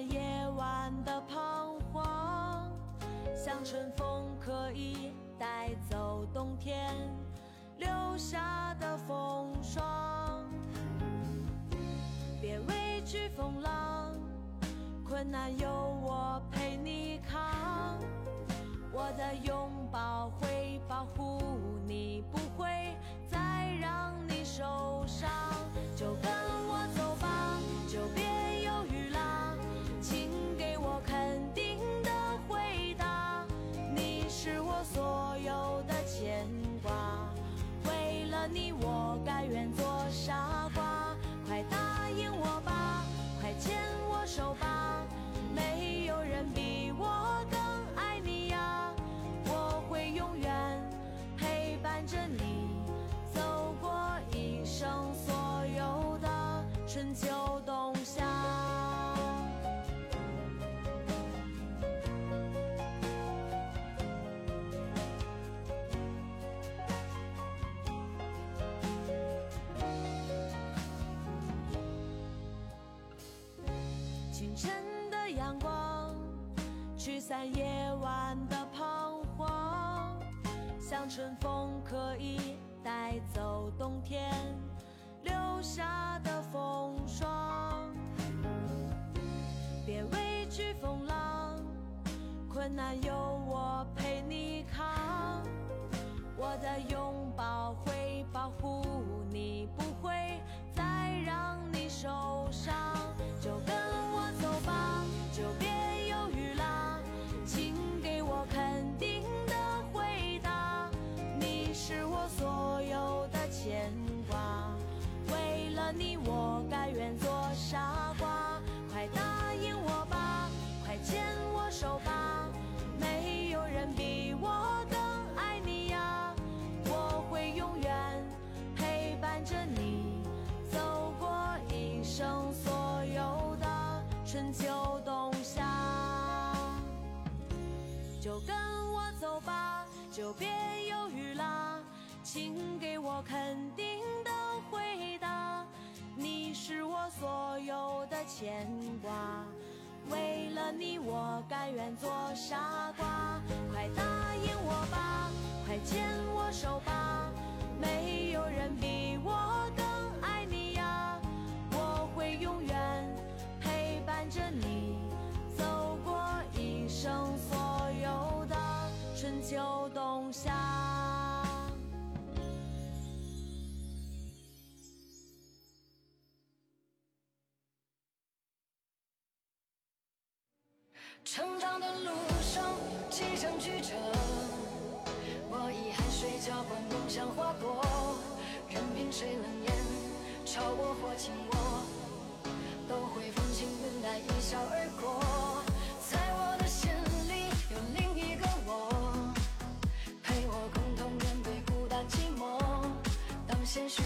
夜晚的彷徨，像春风可以带走冬天留下的风霜。别畏惧风浪，困难有我陪你扛，我的拥抱会保护驱散夜晚的彷徨，像春风可以带走冬天留下的风霜。别畏惧风浪，困难有我陪你扛，我的拥抱会保护你，不会再让你受伤。就跟牵挂，为了你我甘愿做傻瓜。快答应我吧，快牵我手吧，没有人比我更爱你呀。我会永远陪伴着你，走过一生所有的春秋冬夏。就跟我走吧，就别犹豫啦，请给我肯定的回答。你是我所有的牵挂，为了你我甘愿做傻瓜。快答应我吧，快牵我手吧，没有人比我更爱你呀。我会永远陪伴着你，走过一生所有的春秋冬夏。成长的路上即将曲折，我以汗水浇灌梦想花朵，任凭谁冷眼嘲我或轻我，都会风轻云淡一笑而过。在我的心里有另一个我，陪我共同面对孤单寂寞。当鲜许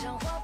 像花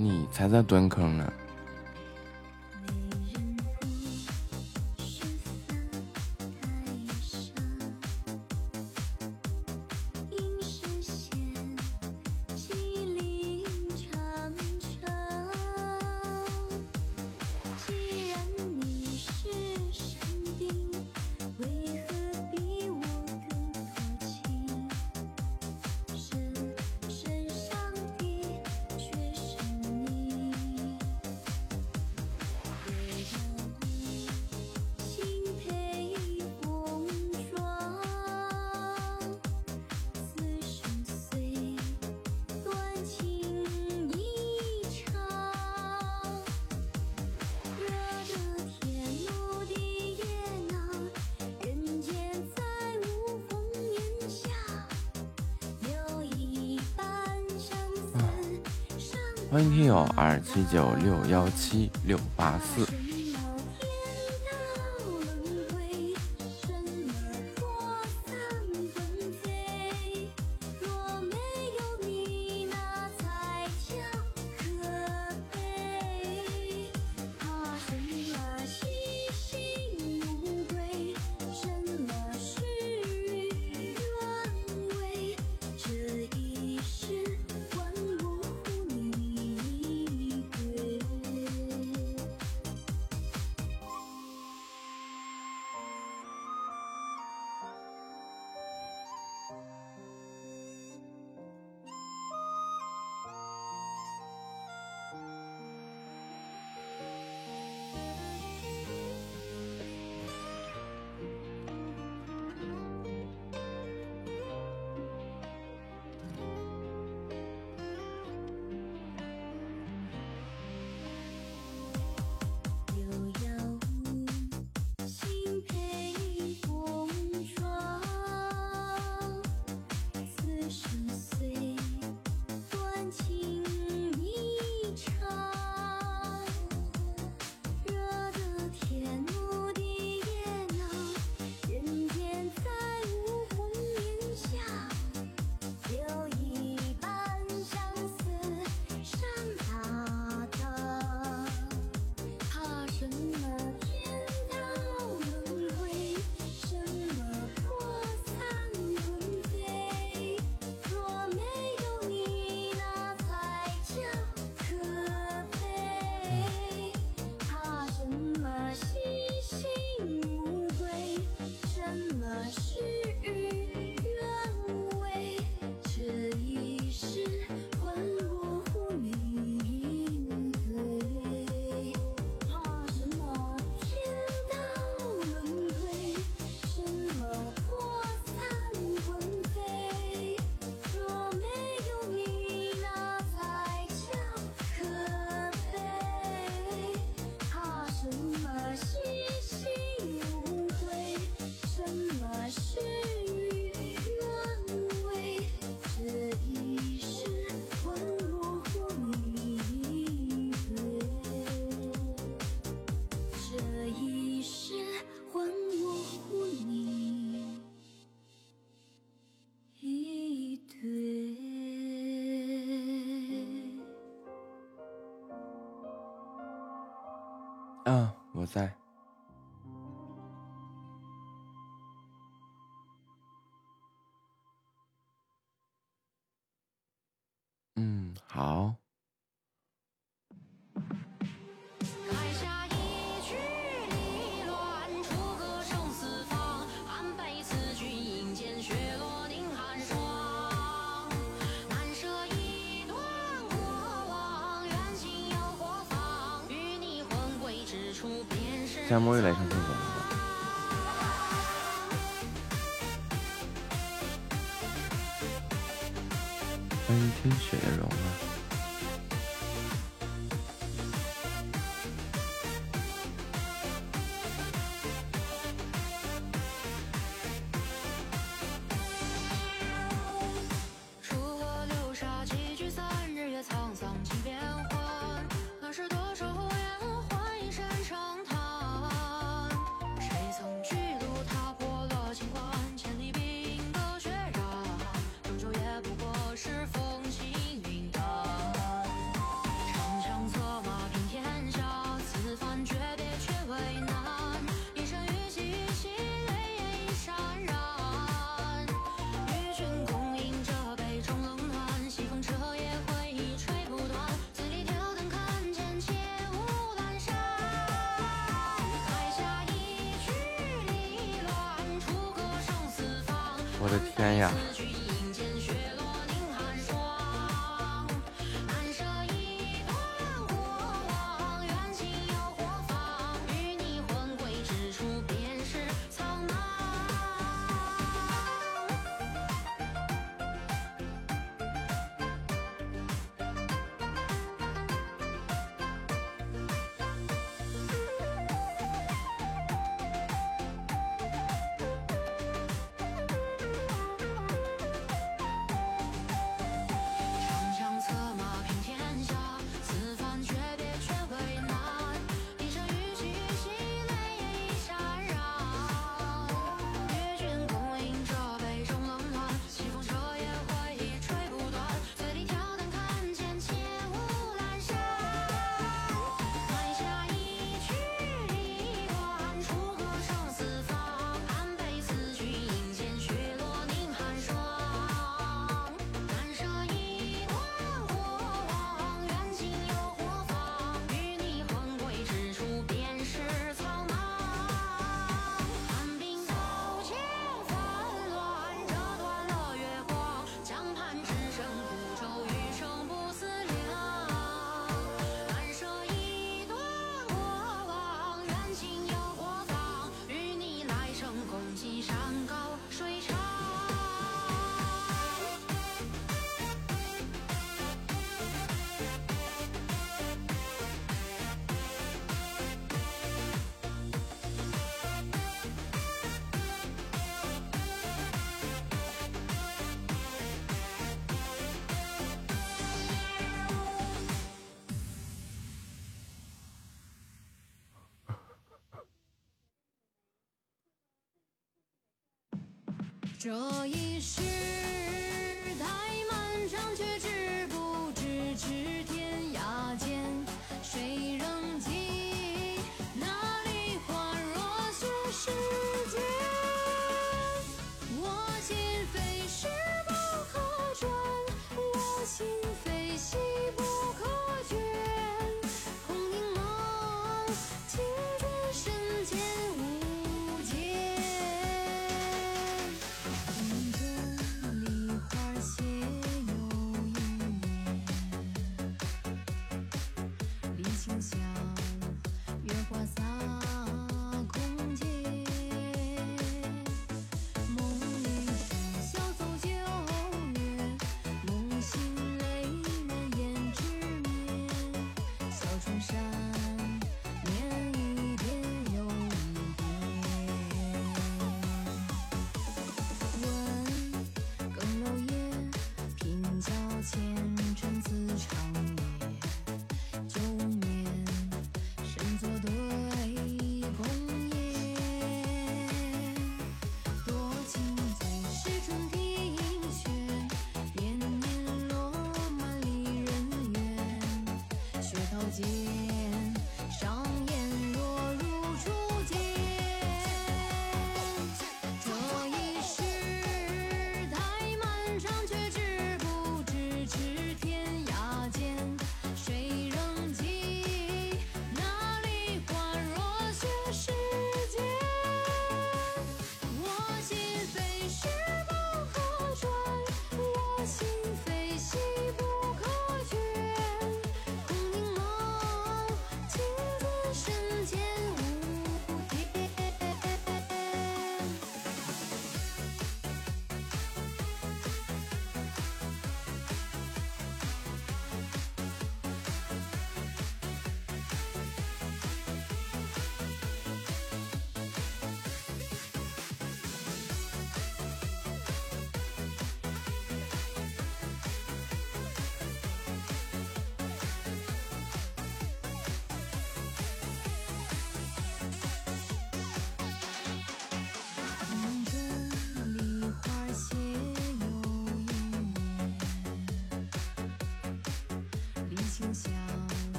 你才在蹲坑呢。七九六幺七六八四。啊，我在。这一世。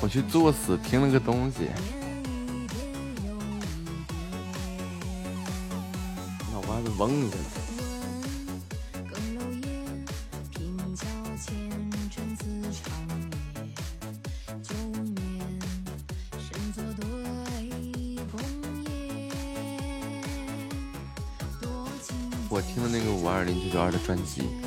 我去作死听了个东西。脑瓜子嗡一下了。我听的那个五二零九九二的专辑。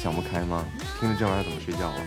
想不开吗？听着这玩意儿怎么睡觉啊？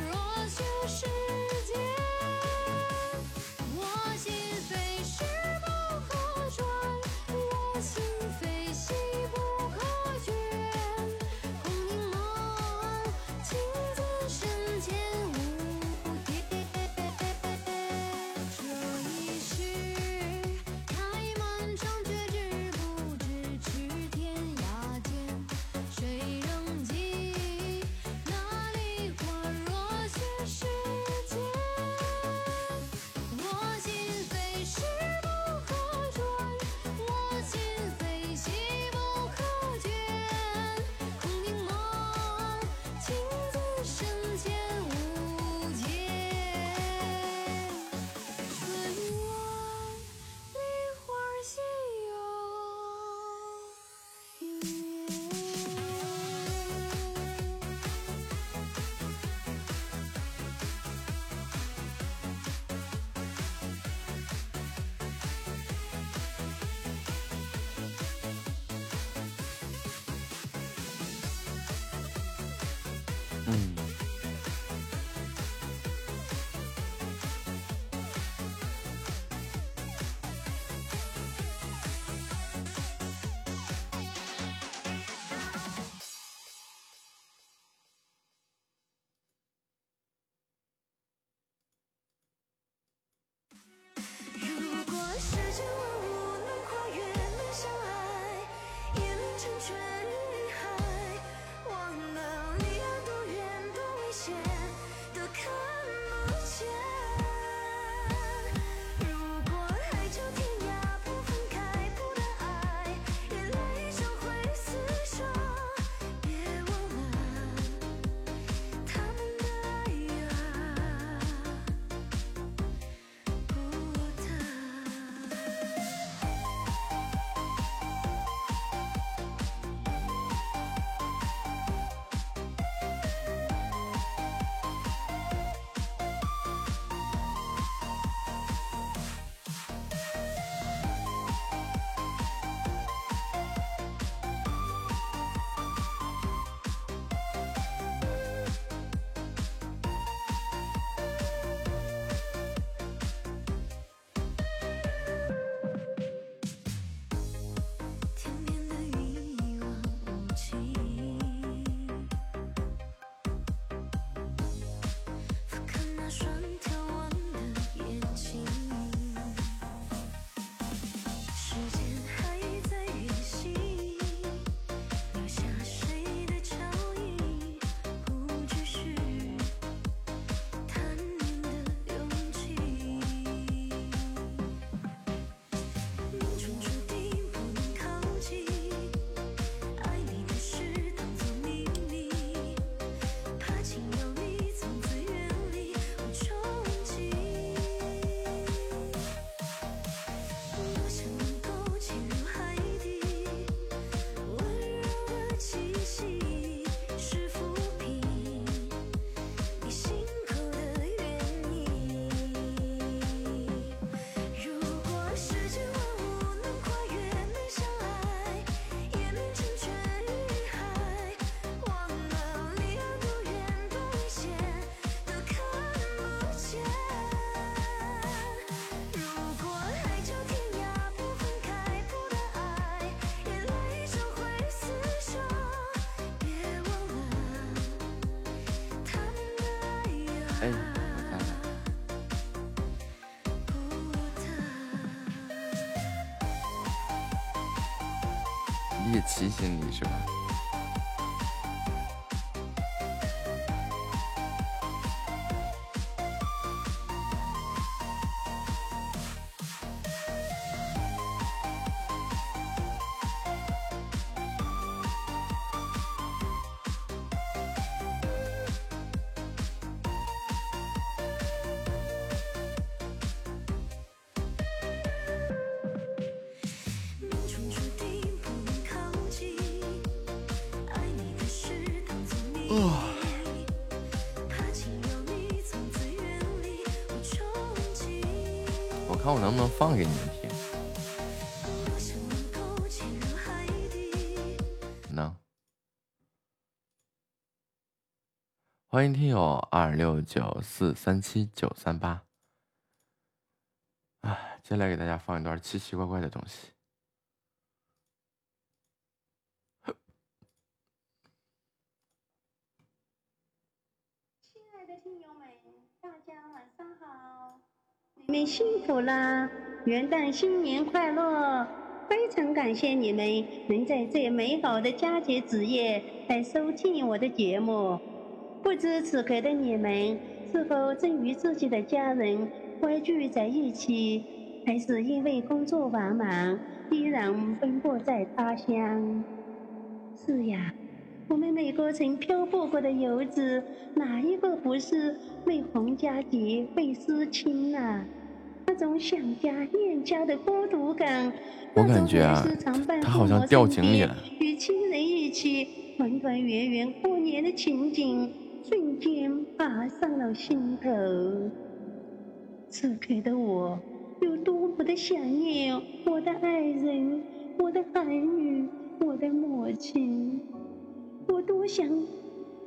却哎，你看，你也提醒你是吧？欢迎听友二六九四三七九三八。哎，接下来给大家放一段奇奇怪怪的东西。亲爱的听友们，大家晚上好！你们辛苦啦！元旦新年快乐！非常感谢你们能在这美好的佳节子夜来收听我的节目。不知此刻的你们是否正与自己的家人欢聚在一起，还是因为工作繁忙依然奔波在他乡？是呀。我们每个曾漂泊过的游子，哪一个不是为逢佳节为思亲啊？那种想家念家的孤独感，我感觉啊，他好像掉井里了。与亲人一起团团圆圆过年的情景，瞬间爬上了心头。此刻的我，有多么的想念我的爱人，我的儿女，我的母亲。我多想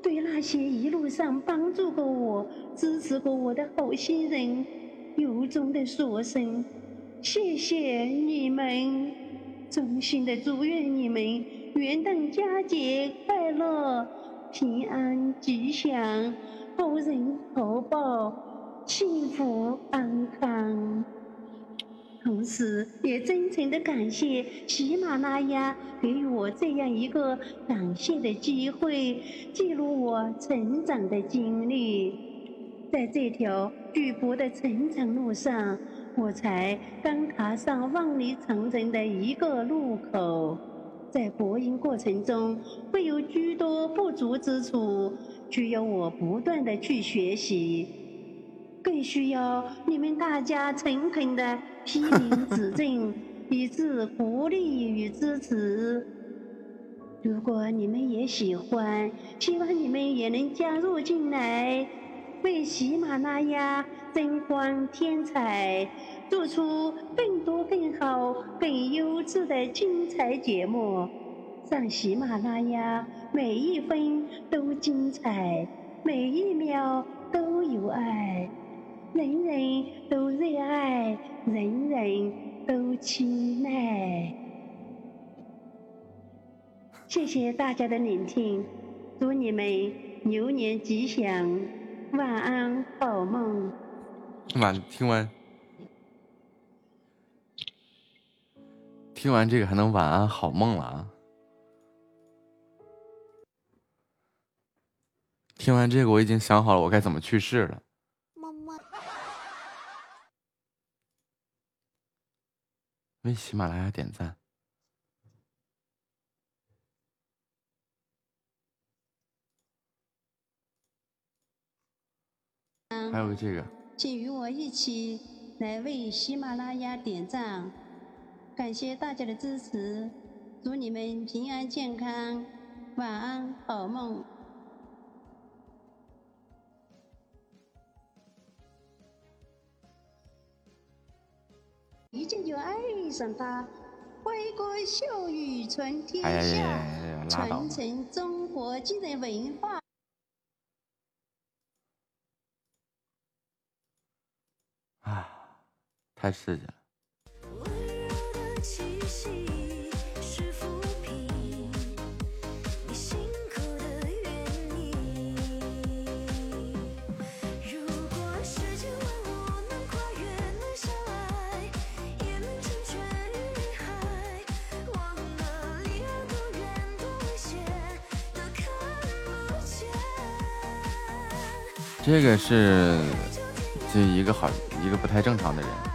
对那些一路上帮助过我、支持过我的好心人，由衷的说声谢谢你们，衷心的祝愿你们元旦佳节快乐、平安吉祥、好人好报、幸福安康。同时，也真诚的感谢喜马拉雅给予我这样一个感谢的机会，记录我成长的经历。在这条巨博的成长路上，我才刚踏上万里长城的一个路口。在播音过程中，会有诸多不足之处，需要我不断的去学习，更需要你们大家诚恳的。批评指正，以致鼓励与支持。如果你们也喜欢，希望你们也能加入进来，为喜马拉雅增光添彩，做出更多更好、更优质的精彩节目。让喜马拉雅每一分都精彩，每一秒都有爱。人人都热爱，人人都亲爱。谢谢大家的聆听，祝你们牛年吉祥，晚安，好梦。晚听完，听完这个还能晚安好梦了啊！听完这个，我已经想好了我该怎么去世了。为喜马拉雅点赞，还有这个，请与我一起来为喜马拉雅点赞，感谢大家的支持，祝你们平安健康，晚安，好梦。一见就爱上他，挥歌笑语传天下，传承中国精神文化。啊，太刺激了。这个是，这一个好一个不太正常的人。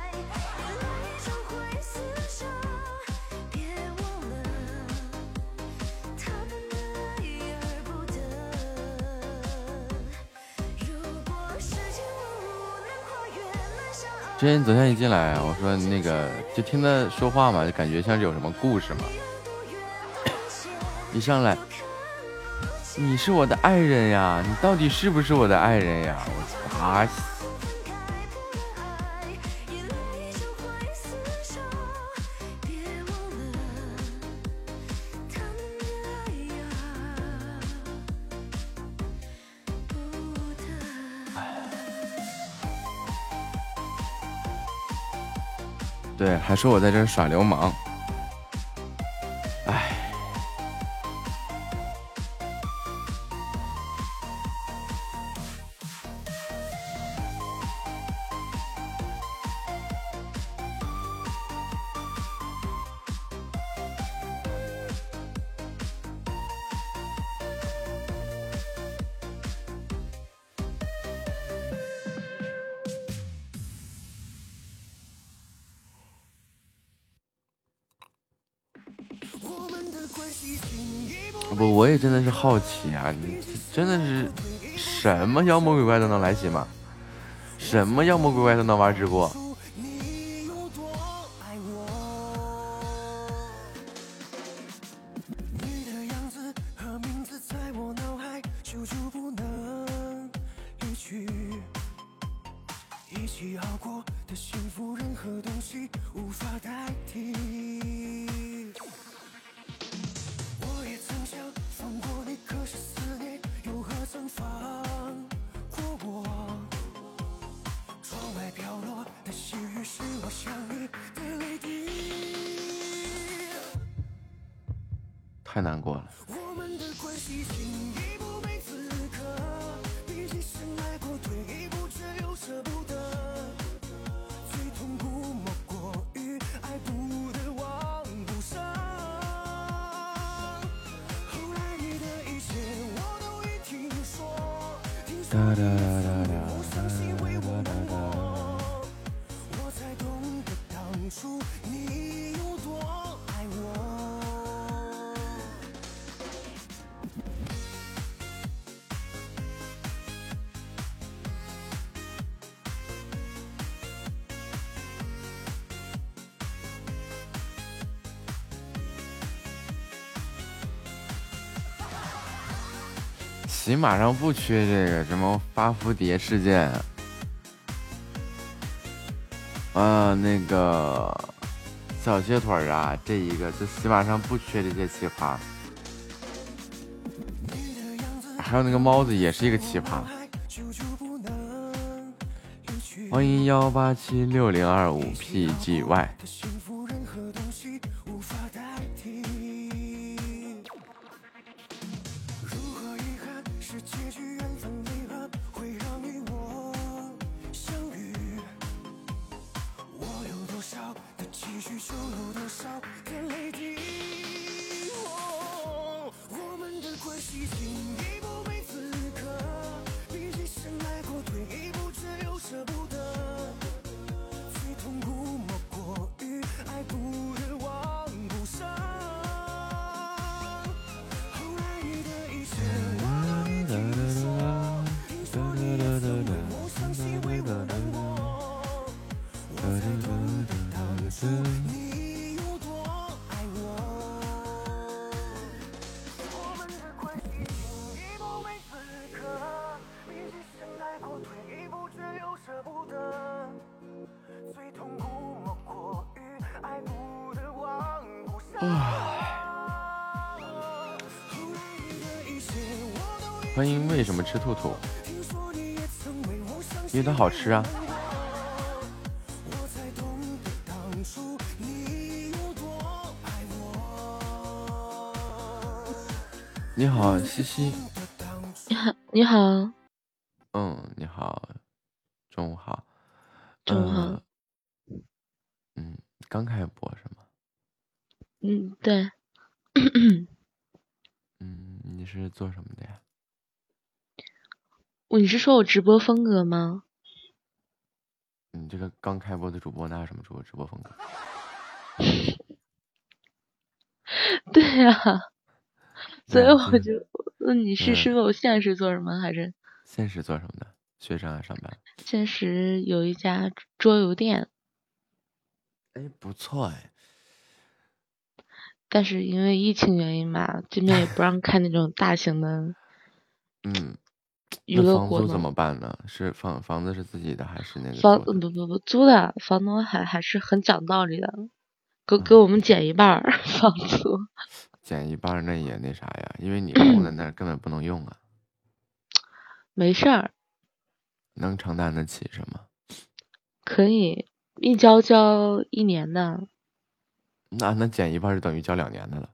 之前昨天一进来，我说那个就听他说话嘛，就感觉像是有什么故事嘛。一上来，你是我的爱人呀，你到底是不是我的爱人呀？我操啊！说我在这儿耍流氓。的是好奇啊！你真的是什么妖魔鬼怪都能来袭吗？什么妖魔鬼怪都能玩直播？太难过了。马上不缺这个什么发蝴蝶事件，啊，那个小蟹腿啊，这一个就喜马上不缺这些奇葩，还有那个猫子也是一个奇葩。欢迎幺八七六零二五 PGY。心，因为它好吃啊。你有多爱我。你好，西西。你好，你好，嗯，你好，中午好。中午好呃嗯，刚开播是吗？嗯，对，嗯，你是做什么的呀？你是说我直播风格吗？刚开播的主播那有什么主播直播风格？对呀、所以我就问你是嗯是问我现实做什么，还是现实做什么的？学生啊，上班。现实有一家桌游店，哎，不错哎。但是因为疫情原因嘛，这边也不让开那种大型的嗯，娱那。房租怎么办呢？是房房子是自己的还是那个房？不不不租的，房东还还是很讲道理的，给嗯给我们减一半儿 房租。减一半儿那也那啥呀，因为你空在那儿根本不能用啊，没事儿，能承担得起是吗？可以一交交一年的，那那减一半儿就等于交两年的了。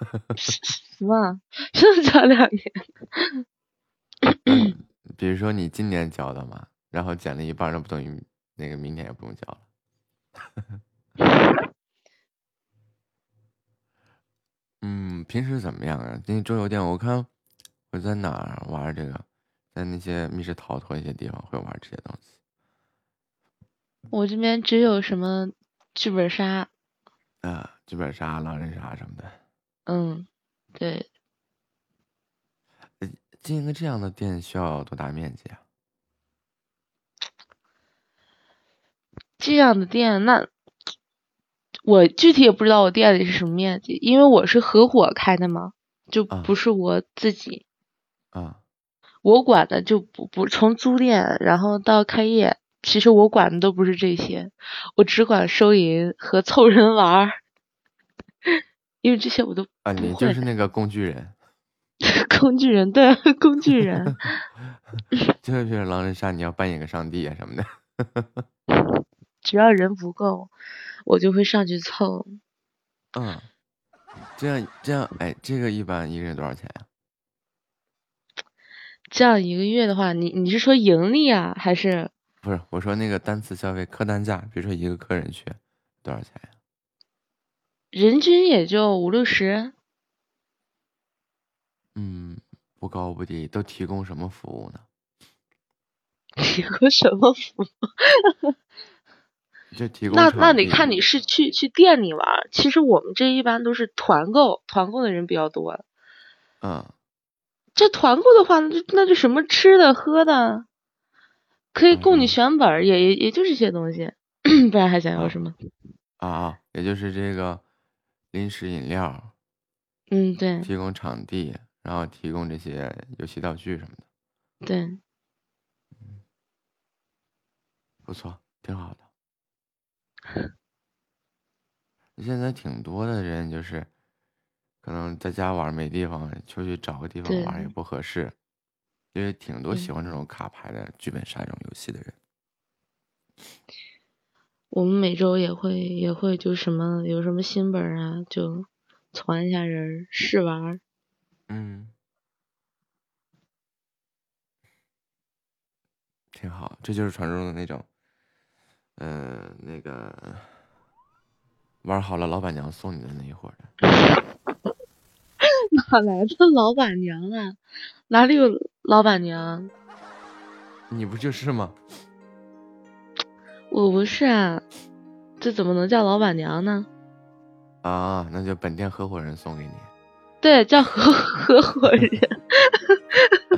什么？是交两年？嗯 比如说你今年交的嘛，然后减了一半，那不等于那个明年也不用交了。嗯，平时怎么样啊？那桌游店我看我在哪儿玩这个，在那些密室逃脱一些地方会玩这些东西。我这边只有什么剧本杀，啊，剧本杀、狼人杀什么的。嗯，对，经营个这样的店需要多大面积啊？这样的店，那我具体也不知道我店里是什么面积，因为我是合伙开的嘛，就啊不是我自己，啊，我管的就不不从租店，然后到开业，其实我管的都不是这些，我只管收银和凑人玩儿，因为这些我都啊，你就是。那个工具人，工具人，对，工具人，就是狼人杀，你要扮演个上帝啊什么的。只要人不够，我就会上去凑。嗯，这样这样，哎，这个一般一个人多少钱呀、这样一个月的话，你你是说盈利啊，还是不是，我说那个单次消费客单价，比如说一个客人去多少钱呀、人均也就五六十？嗯，不高不低，都提供什么服务呢？提供什么服务？就提供那那得看你是去去店里玩。其实我们这一般都是团购，团购的人比较多。嗯，这团购的话，那就那就什么吃的喝的，可以供你嗯选本儿，也也也就这些东西，不然还想要什么？啊啊，也就是这个零食饮料，嗯，对提供场地，然后提供这些游戏道具什么的，对，不错，挺好的。现在挺多的人就是，可能在家玩没地方，出去找个地方玩儿也不合适，因为挺多喜欢这种卡牌的剧本杀这种游戏的人。我们每周也会也会就什么有什么新本儿啊，就传一下人试玩儿。嗯，挺好，这就是传说中的那种，嗯、那个玩好了，老板娘送你的那一伙人。哪来的老板娘啊？哪里有老板娘？你不就是吗？我不是啊，这怎么能叫老板娘呢？啊，那就本店合伙人送给你。对，叫合合伙人。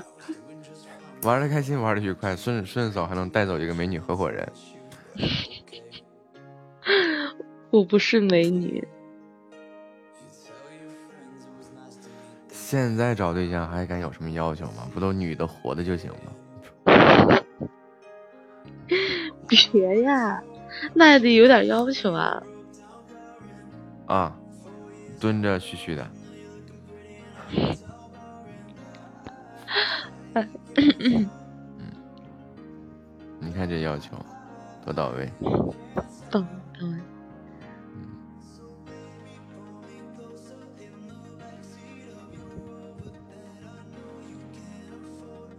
玩的开心，玩的愉快，顺顺手还能带走一个美女合伙人。我不是美女，现在找对象还敢有什么要求吗？不都女的活的就行吗？别呀，那也得有点要求啊。啊，蹲着嘘嘘的。你看这要求多到位。懂懂。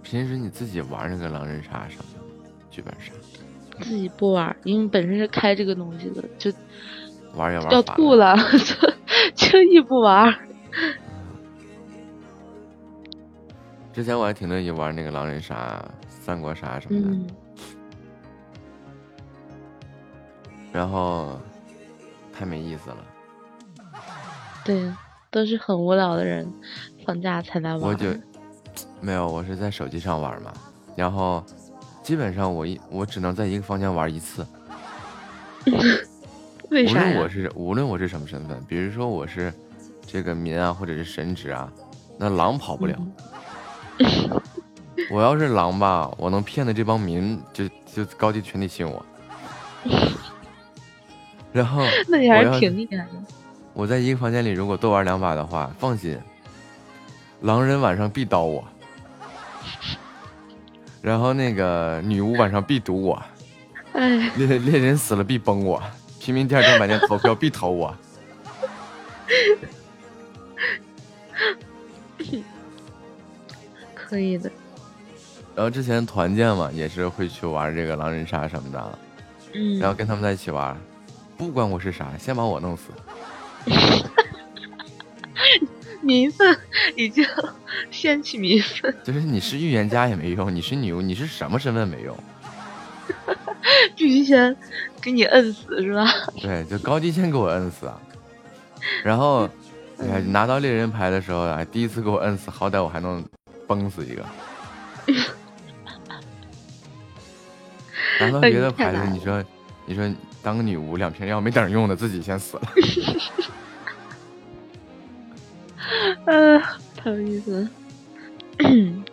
平时你自己玩那个狼人杀什么的，剧本杀自己不玩儿，因为本身是开这个东西的，就玩也玩要烦吐了，就轻易不玩儿。之前我还挺乐意玩那个狼人杀、三国杀什么的，嗯，然后太没意思了。对，都是很无聊的人，放假才来玩。我就没有，我是在手机上玩嘛，然后基本上我一我只能在一个房间玩一次，无为啥呀？论我是无论我是什么身份，比如说我是这个民啊，或者是神职啊，那狼跑不了，我要是狼吧，我能骗的这帮民就就高级群里信我。然后那你还挺厉害的。我在一个房间里，如果多玩两把的话，放心，狼人晚上必刀我，然后那个女巫晚上必毒我，哎，猎猎人死了必崩我，平民第二天晚间投票必投我。可以的。然后之前团建嘛，也是会去玩这个狼人杀什么的，嗯，然后跟他们在一起玩，不管我是啥，先把我弄死。民愤已经掀起民愤，就是你是预言家也没用，你是女巫，你是什么身份没用。必须先给你摁死是吧？对，就高低先给我摁死啊！然后，哎呀，拿到猎人牌的时候啊，第一次给我摁死，好歹我还能崩死一个。拿到别的牌子，你说，你说当个女巫，两瓶药没等用的，自己先死了。嗯、太有意思了。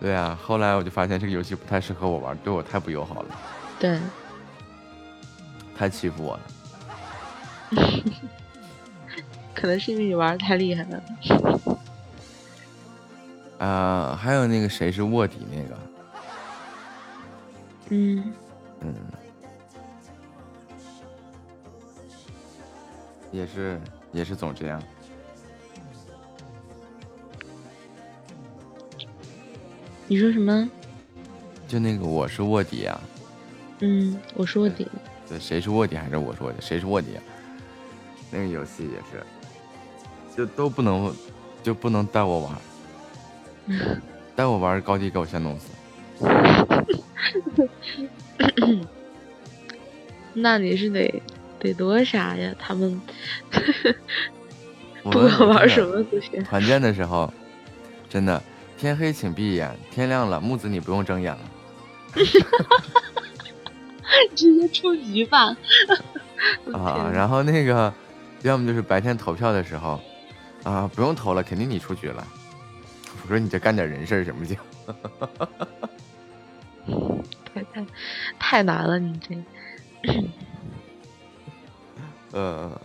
对啊，后来我就发现这个游戏不太适合我玩，对我太不友好了，对，太欺负我了。可能是因为你玩的太厉害了。啊、还有那个谁是卧底那个，嗯，嗯，也是也是总这样。你说什么？就那个我是卧底啊，嗯，我是卧底。对，谁是卧底还是我是卧底？谁是卧底、啊？那个游戏也是，就都不能，就不能带我玩，带我玩高低给我先弄死。那你是得得多傻呀？他们 我不管玩什么都行。团建的时候，真的天黑请闭眼，天亮了木子你不用睁眼了。直接出局吧。啊，然后那个，要么就是白天投票的时候，啊，不用投了，肯定你出局了。我说你这干点人事儿行不行？太太太难了，你这。呃，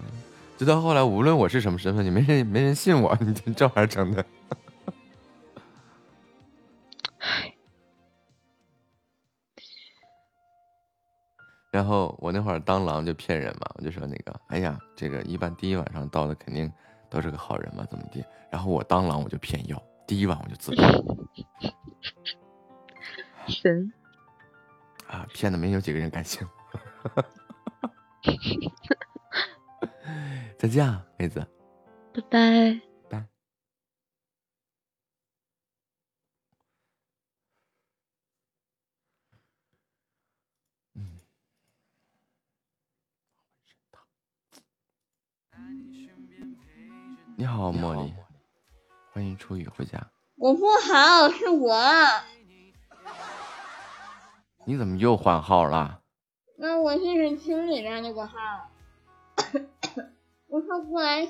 直到后来，无论我是什么身份，你没人没人信我，你这这玩意儿整的。然后我那会儿当狼就骗人嘛，我就说那个，哎呀，这个一般第一晚上到的肯定都是个好人嘛，怎么地？然后我当狼我就骗药，第一晚我就自杀神，啊，骗的没有几个人敢信。再见啊，妹子。拜拜。拜。你好，茉莉，欢迎初雨回家。我不好，是我。你怎么又换号了？那我现在听里面那个号。我说过来，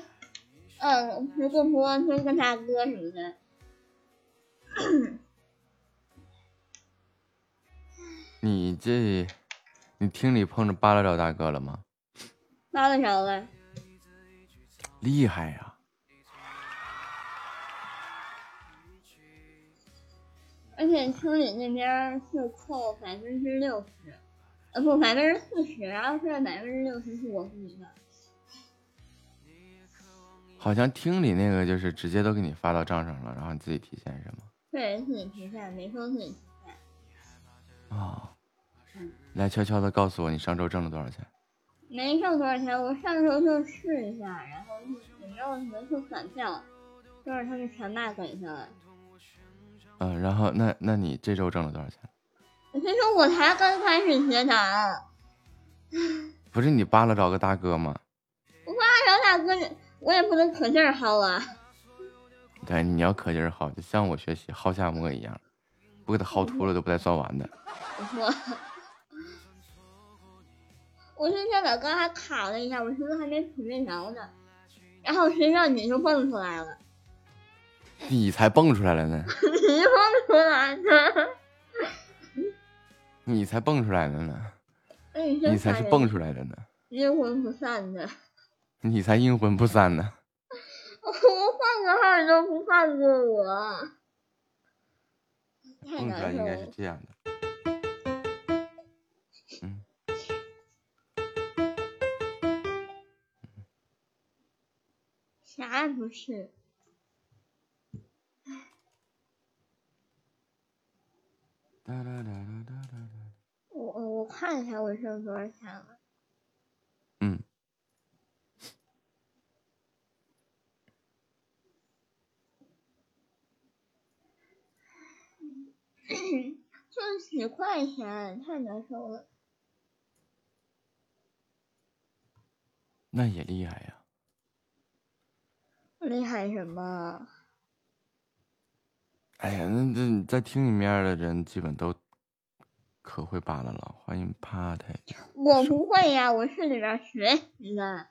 嗯，直播播听个大哥什么的。你这，你厅里碰着扒拉着大哥了吗？扒拉着了，厉害呀、而且厅里那边是扣百分之六十，呃不，百分之四十，然后是百分之六十是我付的。好像厅里那个就是直接都给你发到账上了，然后你自己提现是吗？对，自己提现，没说自己提现。啊、来悄悄的告诉我你上周挣了多少钱？没挣多少钱，我上周就试一下，然后也没有人数返票，就是他们全卖给下来。嗯、然后那那你这周挣了多少钱？所以说我才刚开始学打，不是你扒拉着个大哥吗？我扒拉着大哥，我也不能可劲儿薅啊。对，你要可劲儿薅，就像我学习薅夏沫一样，不给他薅秃了都不带算完的。我我是现在刚还卡了一下，我是不是还没准备着呢？然后谁知道你就蹦出来了，你才蹦出来了呢，你蹦出来的，你才蹦出来的呢，你才是蹦出来的呢，阴魂不散的。你才阴魂不散呢。我换个号你都不放过我，太蹦出来应该是。这样的。嗯，啥也不是，哒哒哒哒哒哒哒。我我我看一下我剩多少钱了。嗯，就几块钱，太难受了。那也厉害呀。厉害什么？哎呀，那这在厅里面的人基本都可会扒拉了。欢迎 Party，我不会呀，我是里边学习的。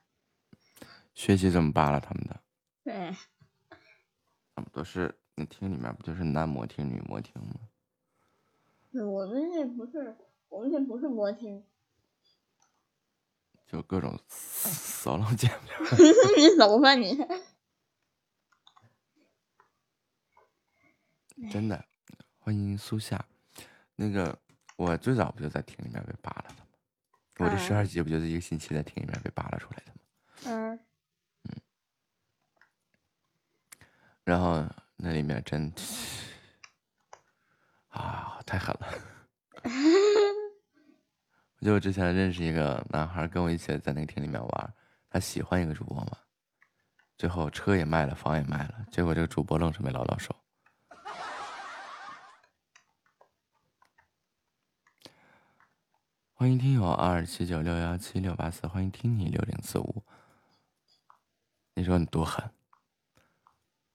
学习怎么扒拉他们的？对，他们都是那厅里面不就是男模厅、女模厅吗？对我们这不是，我们这不是模厅，就各种 骚浪见面。你走吧你。真的，欢迎苏夏。那个，我最早不就在厅里面被扒拉的吗？我这啊十二集不就是一个星期在厅里面被扒拉出来的吗？嗯，然后那里面真啊，太狠了！我就之前认识一个男孩，跟我一起在那个厅里面玩，他喜欢一个主播嘛，最后车也卖了，房也卖了，结果这个主播愣是没捞到手。欢迎听友二七九六幺七六八四，欢迎听你六零四五。你说你多狠？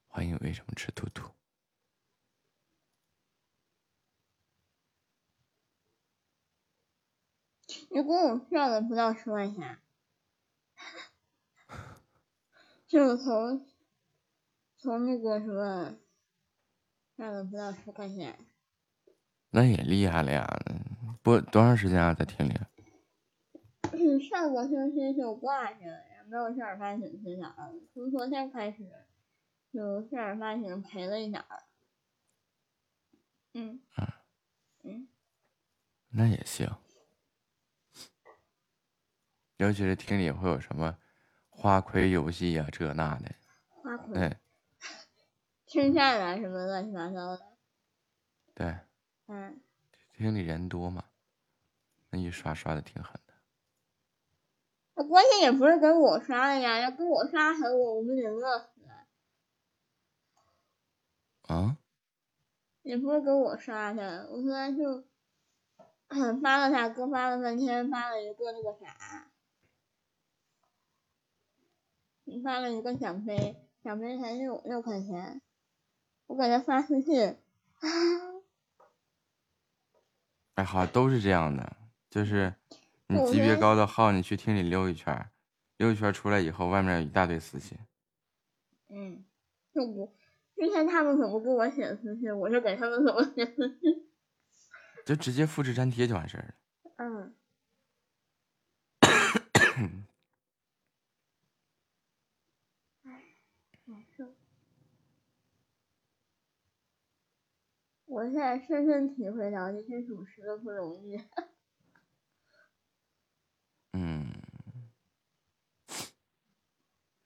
欢迎为什么吃兔兔？你给我赚了不到十块钱，就是从从那个什么赚了不到十块钱。那也厉害了呀！播多长时间啊？在厅里？上个星期就挂下了，也没有事儿八经去哪儿。从昨天开始就正儿八经赔了一点儿。嗯嗯，那也行。尤其是厅里会有什么花魁游戏呀、这那的，花魁、哎，听下来什么乱七八糟的。对，嗯，厅里人多嘛，那一刷刷的挺狠的。那关键也不是给我刷的呀，要给我刷狠我，我们得饿死。啊？也不是给我刷的，我说就发了他哥发了半天，发了一个那个啥，你发了一个奖杯，奖杯才六六块钱，我给他发私信，啊，哎，好，都是这样的，就是你级别高的号，你去厅里溜一圈，溜一圈出来以后，外面有一大堆私信。嗯，就我之前他们怎么给我写私信，我就给他们怎么写私信，就直接复制粘贴就完事儿了。嗯。我现在深深体会到这些主持的不容易。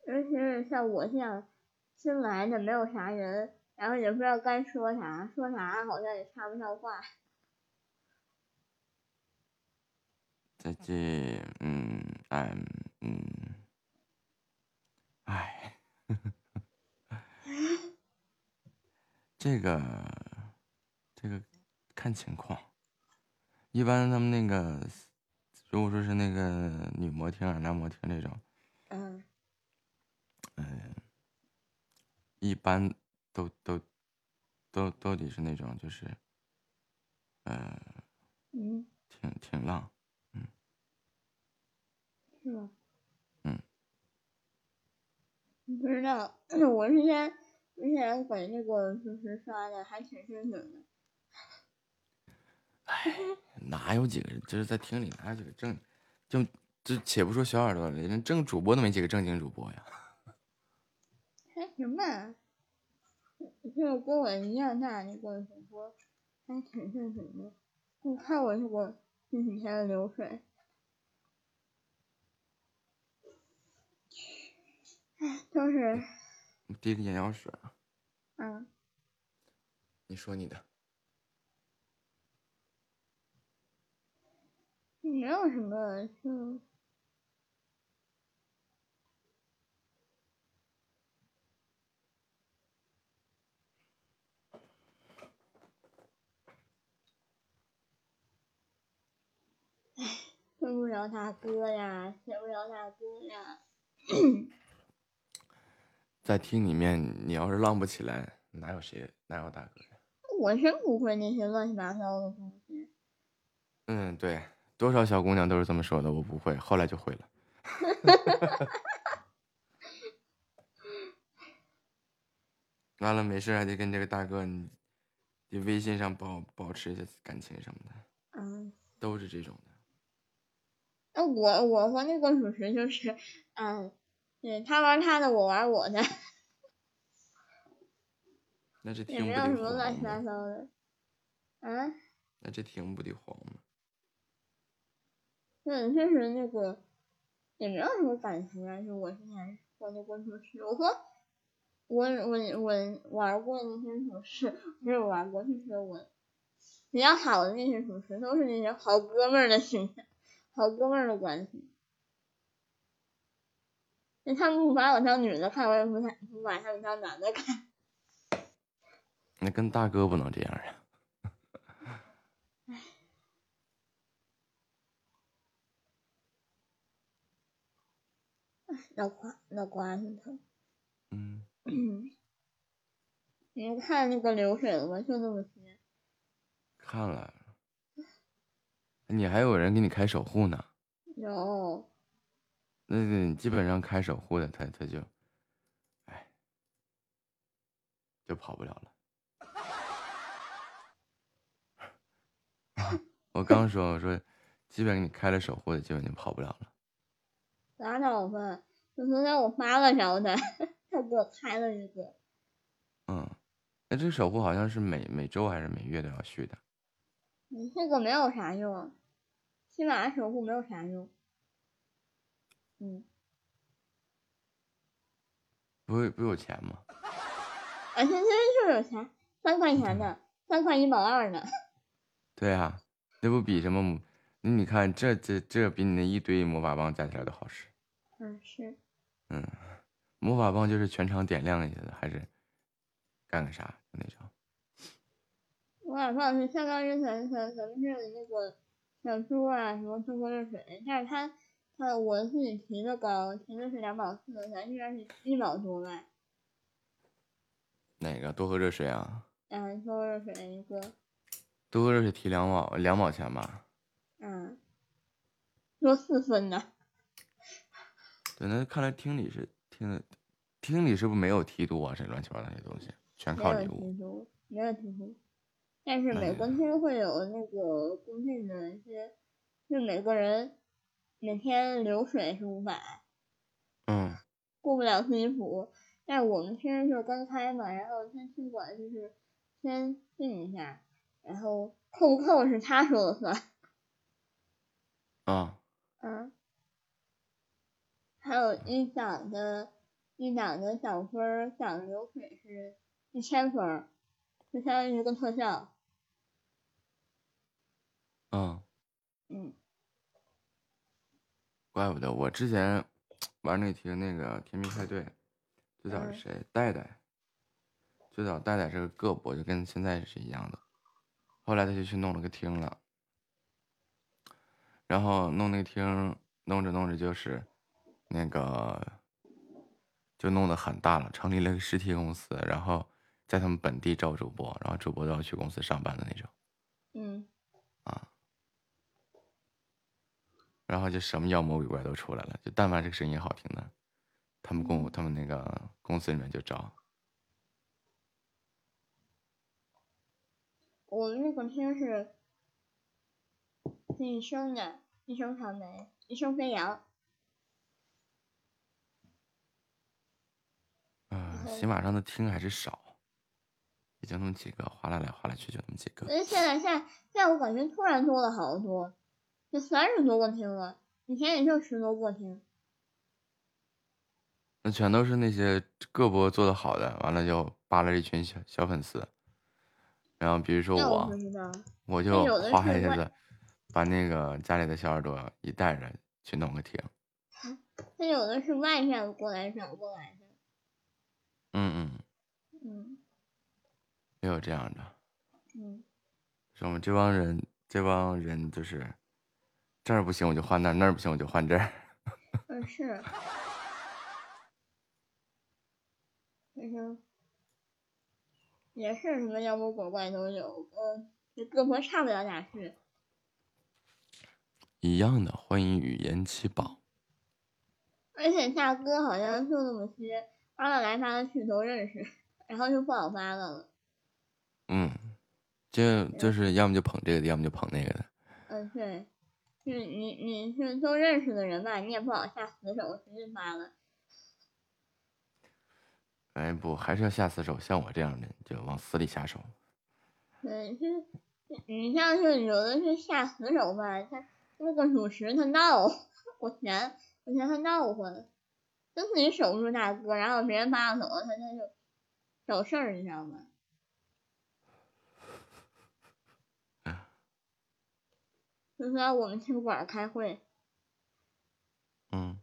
尤其是像我这样新来的，没有啥人，然后也不知道该说啥，说啥好像也插不上话。在这，嗯，嗯，嗯，哎，这个，这个看情况。一般他们那个，如果说是那个女模厅啊、男模厅这种，嗯嗯，一般都都都都得是那种就是，呃，嗯，挺挺浪，嗯是吗？嗯。不知道，我之前之前给那个就是刷的还挺顺顺的。哎哪有几个人？就是在厅里哪有几个正就就且不说小耳朵了，连正主播都没几个正经主播呀。还行吧，就跟我一样大那个主播，还挺顺顺的。你看我这个这几天的流水，唉，就是滴个眼药水啊，嗯，你说你的。没有什么就。睡不着大哥呀，睡不着大哥呀。在厅里面，你要是浪不起来，哪有谁哪有大哥呀？我真不会那些乱七八糟的东西。嗯，对，多少小姑娘都是这么说的，我不会，后来就会了。完了，没事还得跟这个大哥你，你微信上保保持一下感情什么的，嗯，都是这种的。那我我和那个主持就是，嗯，对他玩他的，我玩我的，那这也没有什么乱七八？糟的。啊，那这厅不得慌吗？对，就是那个也没有什么感情啊，就我之前和那个主持，我和我我我玩过那些主持，没有玩过，就是我比较好的那些主持，都是那些好哥们儿的形象，好哥们儿的关系。那他们不把我当女的看，我也不太不把他们当男的看。那跟大哥不能这样啊。脑瓜脑瓜子疼。嗯，你看那个流水了吗？就那么些。看了。你还有人给你开守护呢，有，那你基本上开守护的，他他就，哎，就跑不了了。我刚说，我说，基本给你开了守护的，基本就跑不了了。拉倒吧！就昨天我发了着的，他给我开了一个。嗯，那这个守护好像是每每周还是每月都要续的。嗯，这个没有啥用，起码守护没有啥用。嗯，不会不有钱吗？而且这就是有钱，三块钱的，三块一毛二的。对啊，那不比什么？那你看这这这比你那一堆魔法棒加起来都好使。嗯，是。嗯，魔法棒就是全场点亮一下的，还是干个啥那种？我法棒是相当于咱咱咱们这儿那个小猪啊，什么中国热水，但是他他我自己提的高，提的是两毛四，咱这边是一毛多卖。哪个多喝热水啊？嗯，多喝热水一个，多喝热水提两毛两毛钱吧？嗯，多四分呢。对，那看来厅里是厅里厅里是不是没有提督啊？这乱七八糟那些东西全靠礼物。没有提出。但是哎每个厅会有那个固定的一些，就每个人每天流水是五百，嗯，过不了自己补。但我们厅就刚开嘛，然后先去管就是先进一下，然后扣不扣是他说了算。啊，嗯，还有一档的，一档的奖分儿，奖流水是一千分儿，就相当于一个特效。嗯，嗯怪不得我之前 玩那题那个甜蜜派对，最早是嗯谁？戴戴。最早戴戴是个个播，就跟现在是一样的。后来他就去弄了个厅了，然后弄那个厅，弄着弄着就是那个，就弄得很大了，成立了个实体公司，然后在他们本地招主播，然后主播都要去公司上班的那种。嗯然后就什么妖魔鬼怪都出来了，就但凡这个声音好听的，他们公他们那个公司里面就招。我们那个听是，一生的一生草莓一生飞扬。嗯，喜马上的听还是少，也就那么几个，划来来划来去就那么几个。现在现在现在我感觉突然多了好多。就三十多个厅了，以前也就十多个厅。那全都是那些各播做的好的，完了就扒拉一群小小粉丝。然后比如说我我就花一下子，把那个家里的小耳朵一带着去弄个厅。他有的是外面过来转过来的，嗯嗯，嗯也有这样的。嗯，是我们这帮人，这帮人就是这儿不行我就换那儿，那儿不行我就换这儿。嗯是，就是也是什么妖魔鬼怪都有，嗯，这各国差不了哪去。一样的，欢迎语言七宝。而且大哥好像就那么些，发了来发了去都认识，然后就不好发了了。嗯，就就是要么就捧这个的，要么就捧那个的。嗯，对，就是你你是都认识的人吧，你也不好下死手直接发了。哎不，还是要下死手，像我这样的就往死里下手。嗯，是你像是有的是下死手吧，他那个主持他闹，我嫌我嫌他闹混，就自己守不住大哥，然后别人扒拉走，他他就找事儿，你知道吗？就说我们去馆儿开会，嗯，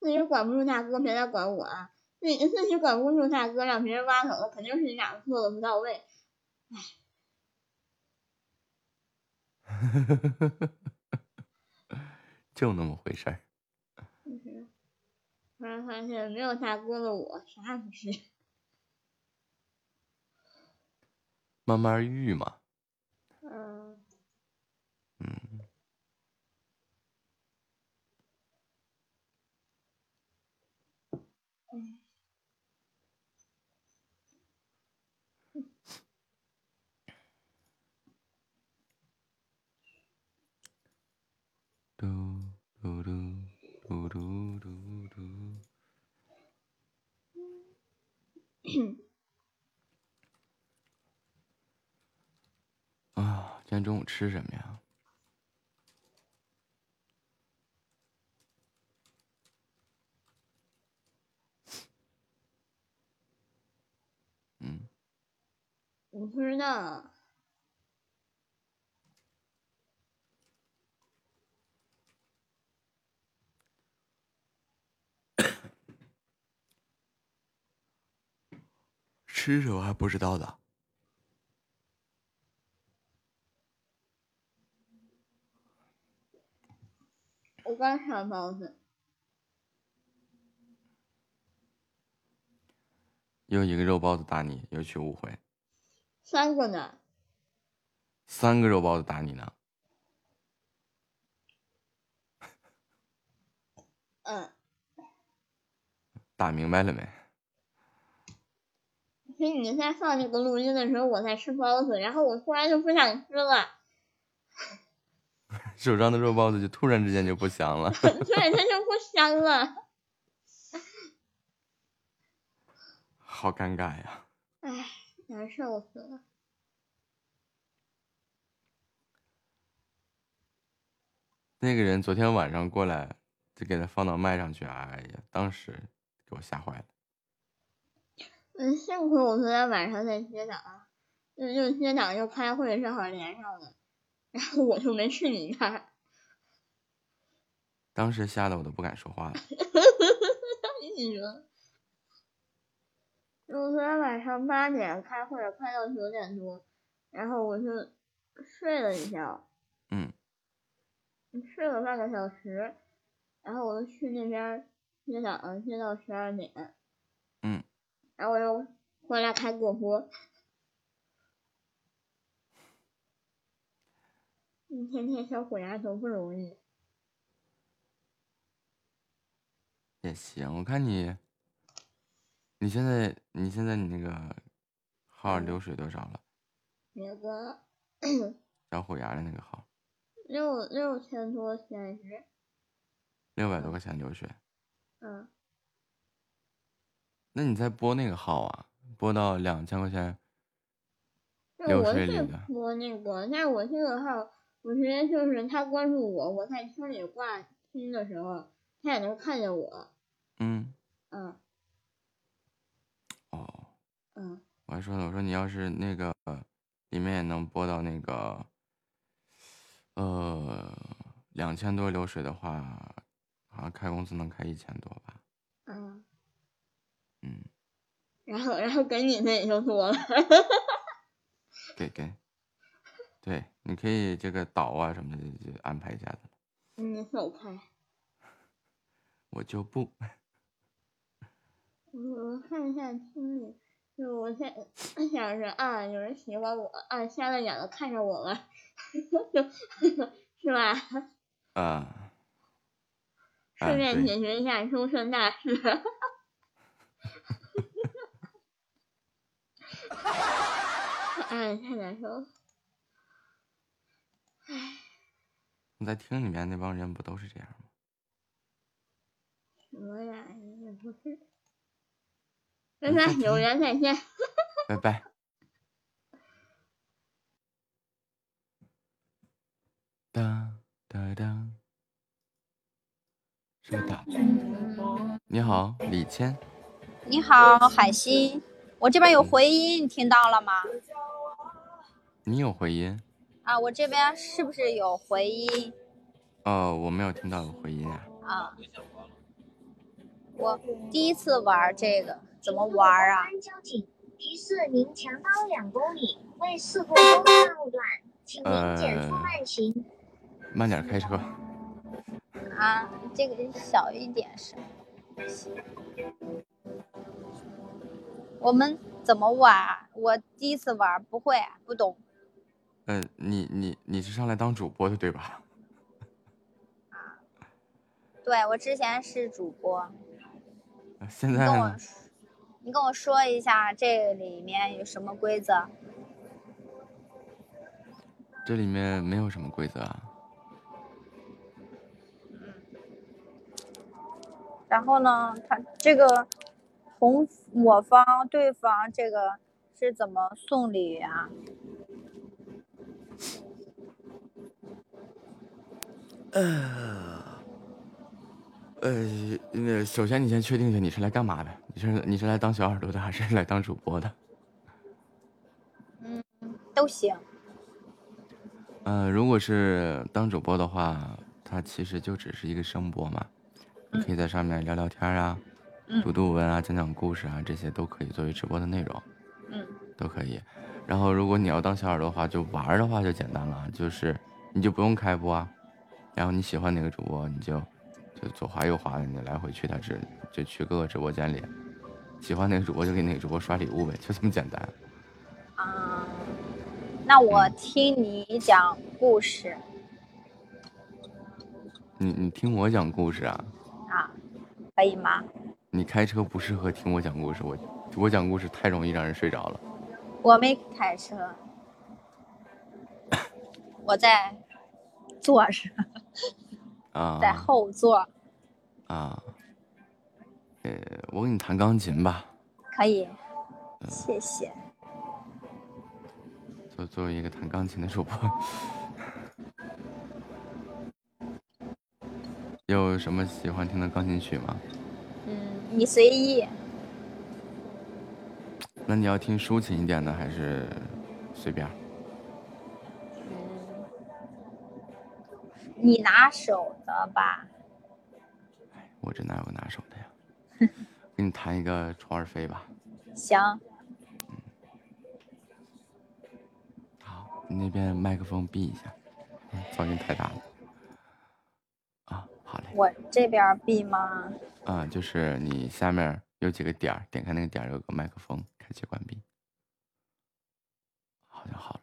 自己管不住大哥，别来管我啊！自己自己管不住大哥，让别人挖走了，肯定是你俩做的不到位。唉 就那么回事儿。就是，突然发现没有大哥的我啥也不是。慢慢遇嘛。嗯，嗯，嘟嘟嘟嘟嘟嘟嘟。啊，今天中午吃什么呀？嗯，我不知道。吃什么还不知道的。我刚吃完包子，又一个肉包子打你，有去误会。三个呢。三个肉包子打你呢，嗯，打明白了没？所以你在放那个录音的时候，我在吃包子，然后我突然就不想吃了，手上的肉包子就突然之间就不香了。对，它就不香了。好尴尬呀！唉，难受死了。那个人昨天晚上过来，就给他放到麦上去，哎呀，当时给我吓坏了。嗯，幸亏我昨天晚上在接档，就就接档又开会，正好连上了，然后我就没去你那儿。当时吓得我都不敢说话了。你说，我昨天晚上八点开会，开到九点多，然后我就睡了一觉，嗯，睡了半个小时，然后我就去那边接档，接到十二点，嗯，然后我又回来开过播。一天天小虎牙多不容易。也行。我看你，你现在你现在你那个号流水多少了？那个小虎牙的那个号，六六千多显示，六百多块钱流水。嗯，那你再拨那个号啊，拨到两千块钱那流水里的。播那个，但我这个号，我直接就是他关注我，我在群里挂听的时候，他也能看见我。嗯，嗯哦，嗯，我还说呢，我说你要是那个里面也能播到那个，呃，两千多流水的话，好像开工资能开一千多吧？嗯，嗯，然后然后给你那也就多了。给给，对，你可以这个导啊什么的就安排一下子，你走开。我就不。我看一下听力，就我现想着啊，有人喜欢我啊，瞎了眼了看上我了，是吧？啊，啊顺便解决一下终身大事。哎，太难受了。你在厅里面那帮人不都是这样吗？什么呀？也不是。拜拜，有缘再见。拜拜。当当当，是个打字。你好，李谦。你好，海星，我这边有回音，你听到了吗？你有回音？啊，我这边是不是有回音哦，我没有听到有回音啊。啊？我第一次玩这个，怎么玩啊？交警提示您前方两公里为事故东段路段，请您减速慢行。慢点开车。啊，这个小一点声。我们怎么玩？我第一次玩，不会，不懂。呃，你你你是上来当主播的对吧？啊对我之前是主播，呃现你跟我在你跟我说一下这里面有什么规则？这里面没有什么规则啊。然后呢，他这个红我方对方这个是怎么送礼啊？呃，那首先你先确定一下你是来干嘛的？你是你是来当小耳朵的，还是来当主播的？都行。呃，如果是当主播的话，它其实就只是一个声波嘛，你可以在上面聊聊天啊，嗯读读文啊，讲讲故事啊，这些都可以作为直播的内容，嗯都可以。然后如果你要当小耳朵的话，就玩的话就简单了，就是你就不用开播啊，然后你喜欢哪个主播，你就就左滑右滑的，你来回去他直就去各个直播间里，喜欢哪个主播就给哪个主播刷礼物呗，就这么简单。啊，那我听你讲故事你你听我讲故事啊？啊，可以吗？你开车不适合听我讲故事，我我讲故事太容易让人睡着了。我没开车，我在座上，啊。在后座，啊，呃，我给你弹钢琴吧，可以，谢谢。作作为一个弹钢琴的主播，有什么喜欢听的钢琴曲吗？嗯，你随意。那你要听抒情一点的，还是随便你拿手的吧？我这哪有个拿手的呀？给你弹一个《虫儿飞》吧。行，好，你那边麦克风闭一下，嗯噪音太大了。啊，好嘞。我这边闭吗？啊，就是你下面有几个点儿，点开那个点儿有个麦克风，开启关闭。好像好了。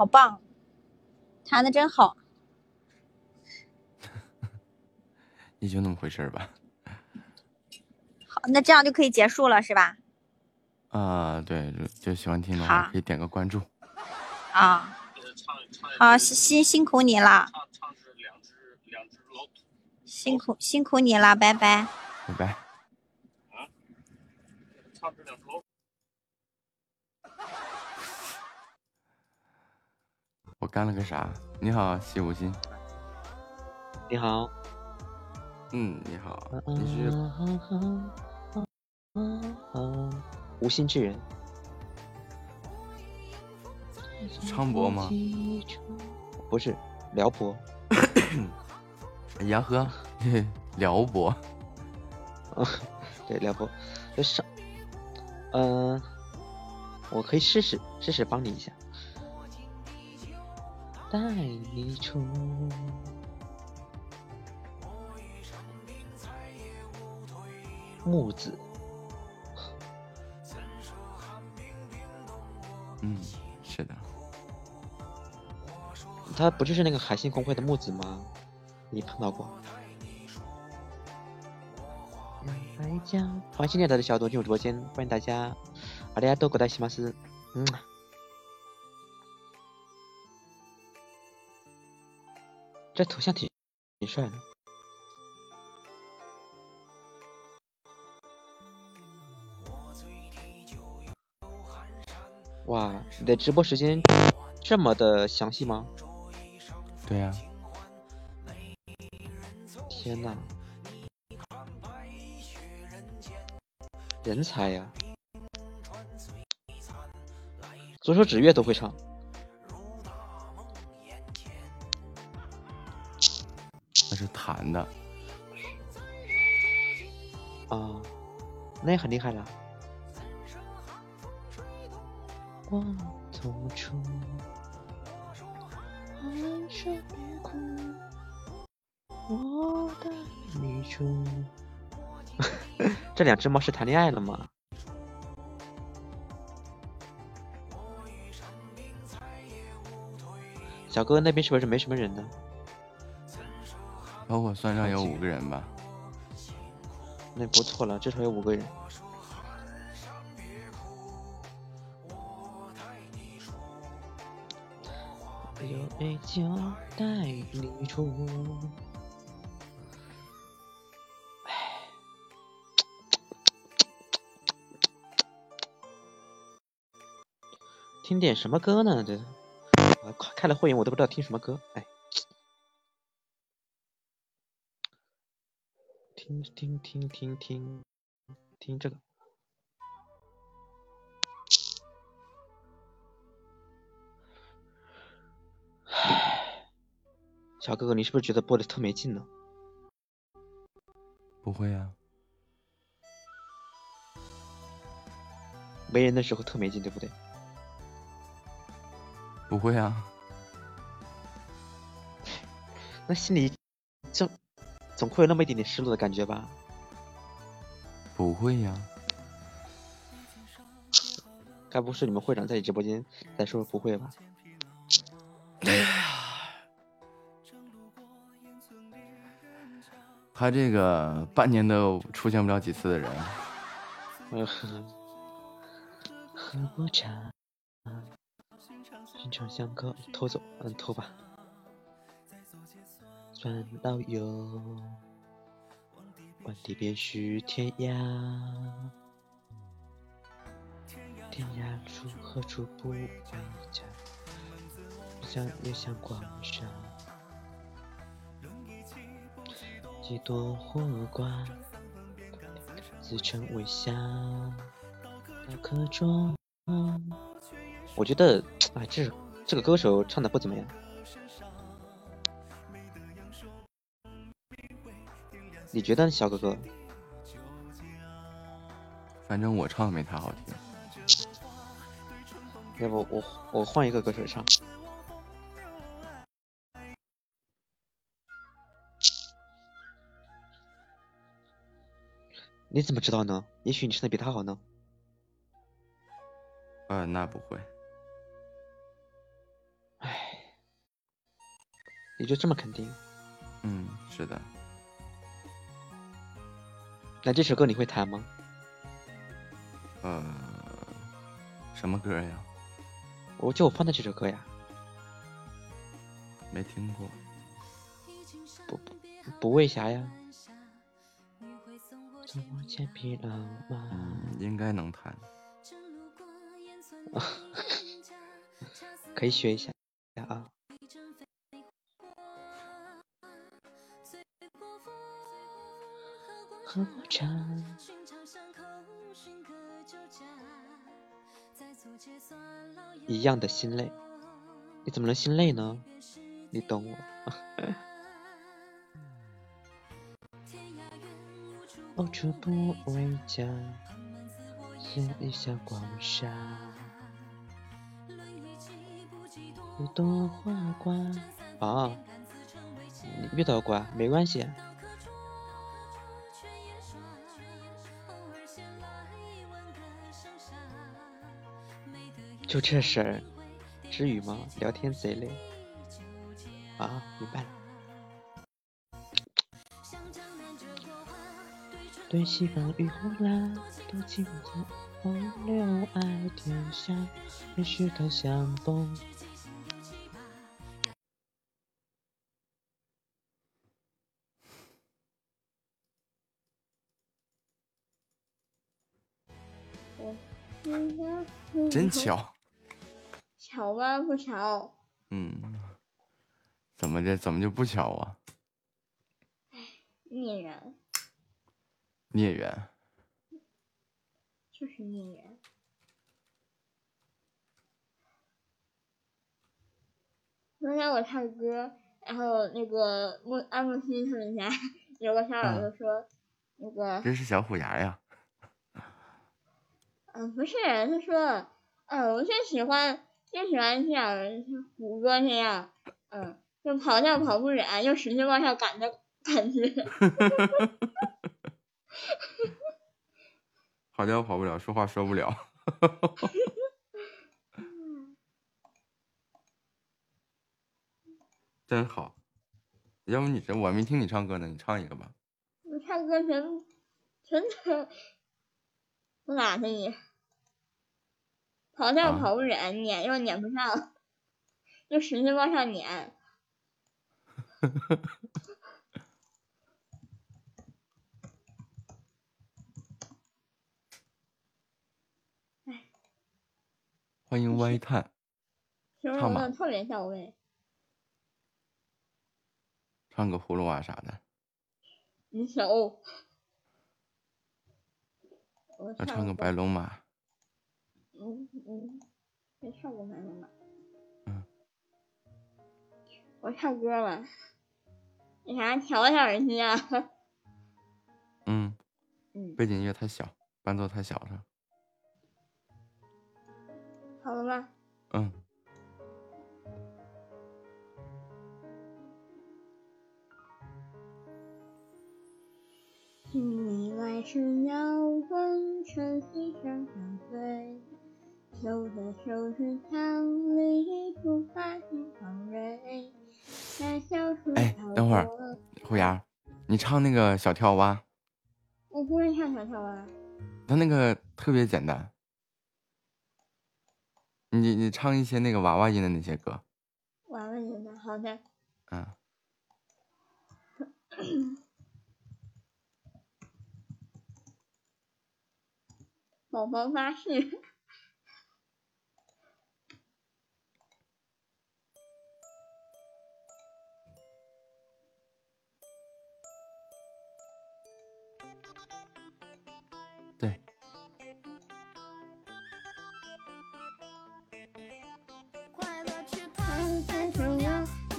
好棒，弹的真好。也就那么回事儿吧。好，那这样就可以结束了是吧？啊，对，就就喜欢听的话可以点个关注。啊，好，辛辛辛苦你了，辛苦辛苦你了，拜拜。拜拜。干了个啥？你好，西无心。你好，嗯，你好，你是无心之人，昌博吗？不是辽博，呀呵，辽博。对辽博，就上，嗯、我可以试试试试帮你一下，带你出。木子，嗯，是的，他不就是那个海信公会的木子吗？你碰到过？来家，欢迎新来的小东进入直播间，欢迎大家，阿里亚多古代西马斯，嗯，这头像挺挺帅的。哇，你的直播时间这么的详细吗？对呀、天呐，人才呀！左手指月都会唱，那也很厉害了。我走出寒山谷，我带你出。这两只猫是谈恋爱了吗？小哥哥那边是不是没什么人呢？包括算上有五个人吧。那不错了，至少有五个人。有杯酒带你出。听点什么歌呢？这我开开了会员，我都不知道听什么歌。哎，听听听听听听这个。小哥哥，你是不是觉得播的特没劲呢？不会啊，没人的时候特没劲，对不对？不会啊，那心里总总会有那么一点点失落的感觉吧？不会呀、该不是你们会长在你直播间在说不会吧？哎他这个半年都出现不了几次的人，呃，喝喝不茶，寻常香客偷走，嗯，偷吧。算老友，万里别须天涯，天涯处何处不为家？想也想广山，几朵火光，自称为香，刀刻中。我觉得，哎，这这个歌手唱的不怎么样。你觉得呢，小哥哥？反正我唱的没他好听。要不我我换一个歌手唱？你怎么知道呢？也许你唱的比他好呢。呃，那不会，你就这么肯定？嗯，是的。那这首歌你会弹吗？呃，什么歌呀？我就我放的这首歌呀，没听过。不不不为啥呀？嗯，应该能弹。可以学一下啊。喝一样的心累，你怎么能心累呢？你懂我。无处不为家，是一下光沙。有朵花挂啊，你遇到过啊？没关系。就这事儿，至于吗？聊天贼累啊！明白了。对西方与呼啦，多情的风流爱天下，每时刻相逢。真巧。巧吧？不巧。嗯。怎么的？怎么就不巧啊？孽缘。孽缘。就是孽缘。昨天我唱歌，然后那个木安木西他们家有个小老师说，那个。这是小虎牙呀。嗯，不是，他说，嗯，我就喜欢，就喜欢像虎哥那样，嗯，就跑跳跑不远，又使劲往上赶的感觉。跑跳跑不了，说话说不了。真好，要不你这我没听你唱歌呢，你唱一个吧。我唱歌全全程。我哪去你？跑跳跑不远，撵又撵不上，又使劲往上撵。欢迎歪探。唱吧。特别到位。唱个葫芦娃啥的。你手。我唱个白龙马。嗯嗯，没唱过白龙马。嗯。我唱歌了。你啥？调一下耳机啊。嗯。嗯。背景音乐太小，伴奏太小了。好了吗？嗯。请你来时要问，晨曦上相随。手的手是墙里不发金黄蕊。哎，等会儿，虎牙，你唱那个小跳蛙。我不会唱小跳蛙。他那个特别简单。你你唱一些那个娃娃音的那些歌。娃娃音的，好的。嗯。宝宝发誓。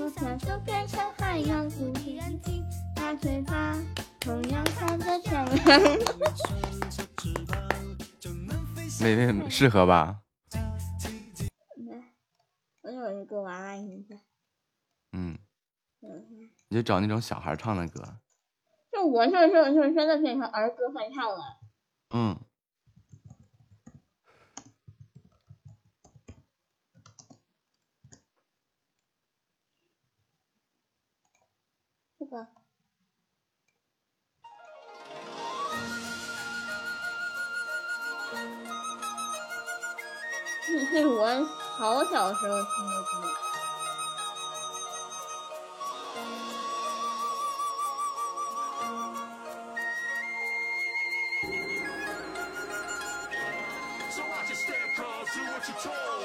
要，多跳就变成海洋，注意眼睛，大嘴巴，同样看着漂亮。妹妹适合吧？我有一个娃娃音的。嗯。你就找那种小孩唱的歌。就我就就就真的变成儿歌会唱了。嗯。这是我好小时候听的歌。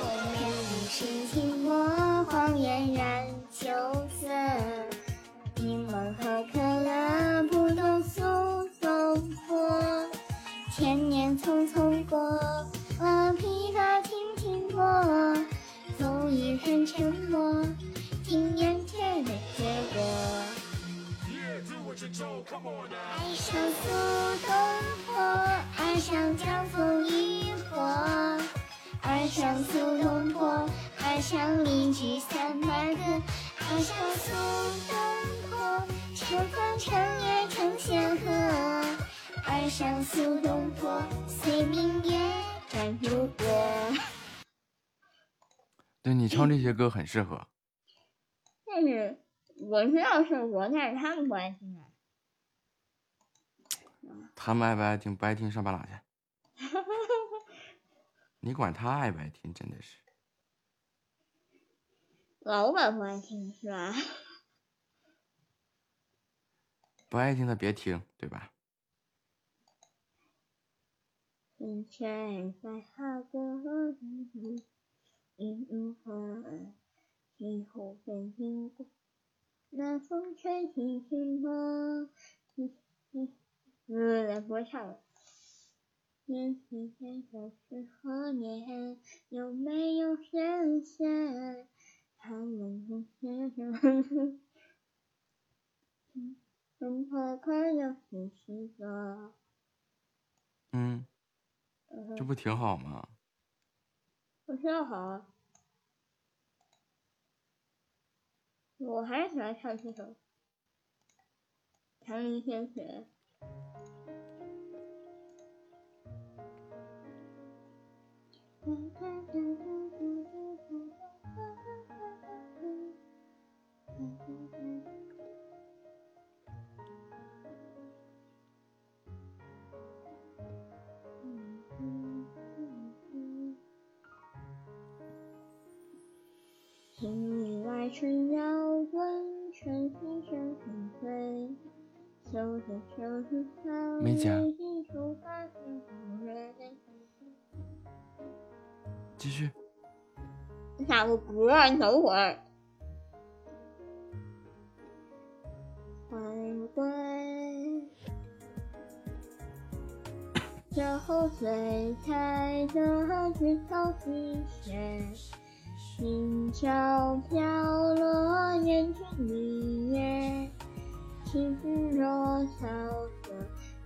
后面已是停泊，荒野燃秋色。柠檬和可乐不动速风波，千年匆匆沉默，听眼前的结果。爱上苏东坡，爱上江枫渔火，爱上苏东坡，爱上邻居三百个，爱上苏东坡，乘风乘月成仙河，爱上苏东坡，随明月转如歌。对你唱这些歌很适合。但是我知道是我，但是他们不爱听啊。他们爱不爱听？不爱听上半拉去。你管他爱不爱听，真的是。老板不爱听是吧？不爱听的别听，对吧？一如花，西湖北经过，南风吹起青波。嗯，来不唱了。年纪渐都是何年？有没有神仙？他们不是人。很快快要去洗澡。嗯，这不挺好吗？我知道好。我还是喜欢唱这首《长林天雪》。听雨来春摇滚，春心声声醉。秋天秋日草没加原一处发现无人。继续。你打个嗝，你等会儿。欢归，酒醉才得枝头积雪，心潮飘落人群里月，青若萧瑟，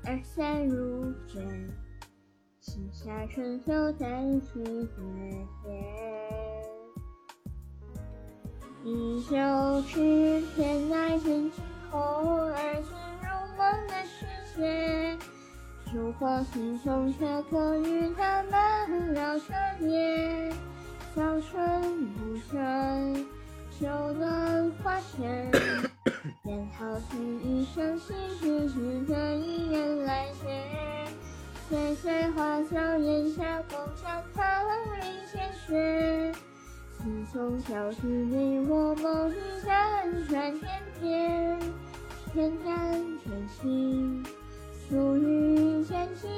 二三如卷。七下春秋三七月夜，一袖诗天来真情厚，而今入梦的世界。烛火心中却可与他们聊彻夜。早春不春，秋暖花前。烟涛听一声细细之歌，一人来接。岁岁花笑檐下，共享长林千雪。自从小时你我梦一盏转天边，天干天晴，属于天晴。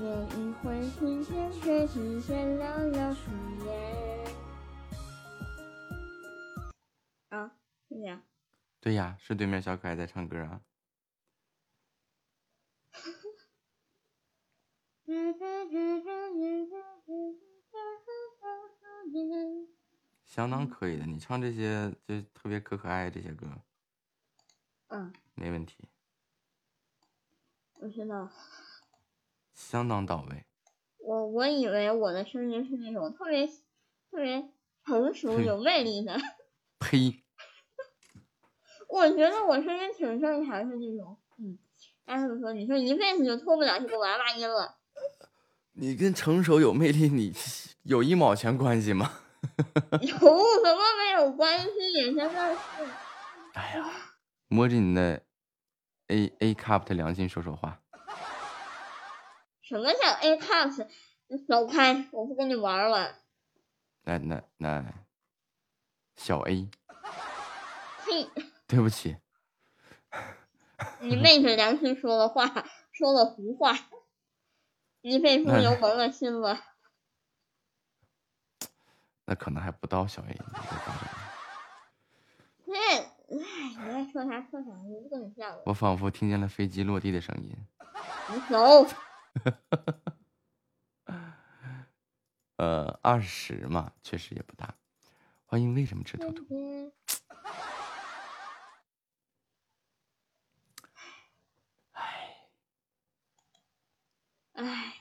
一年一回新鲜，却只见寥寥数月。啊，是这样。对呀，是对面小可爱在唱歌啊。相当可以的，你唱这些就特别可可爱这些歌，嗯，没问题，我知道。相当到位。我我以为我的声音是那种特别特别成熟有魅力的，呸！我觉得我声音挺正常，是那种，嗯。按他们说，你说一辈子就脱不了这个娃娃音了。你跟成熟有魅力，你有一毛钱关系吗？有什么没有关系？现在是。哎呀，摸着你的 A A cup 的良心说说话。什么叫 A cups？你走开，我不跟你玩了。那那那，小 A，嘿，对不起，你昧着良心说的话，说了胡话，你被猪油蒙了心了。那可能还不到小 A。那，哎，你爱说啥说啥，我不跟你。我仿佛听见了飞机落地的声音。你走。呃，二十嘛，确实也不大。欢迎为什么吃兔兔？哎，哎，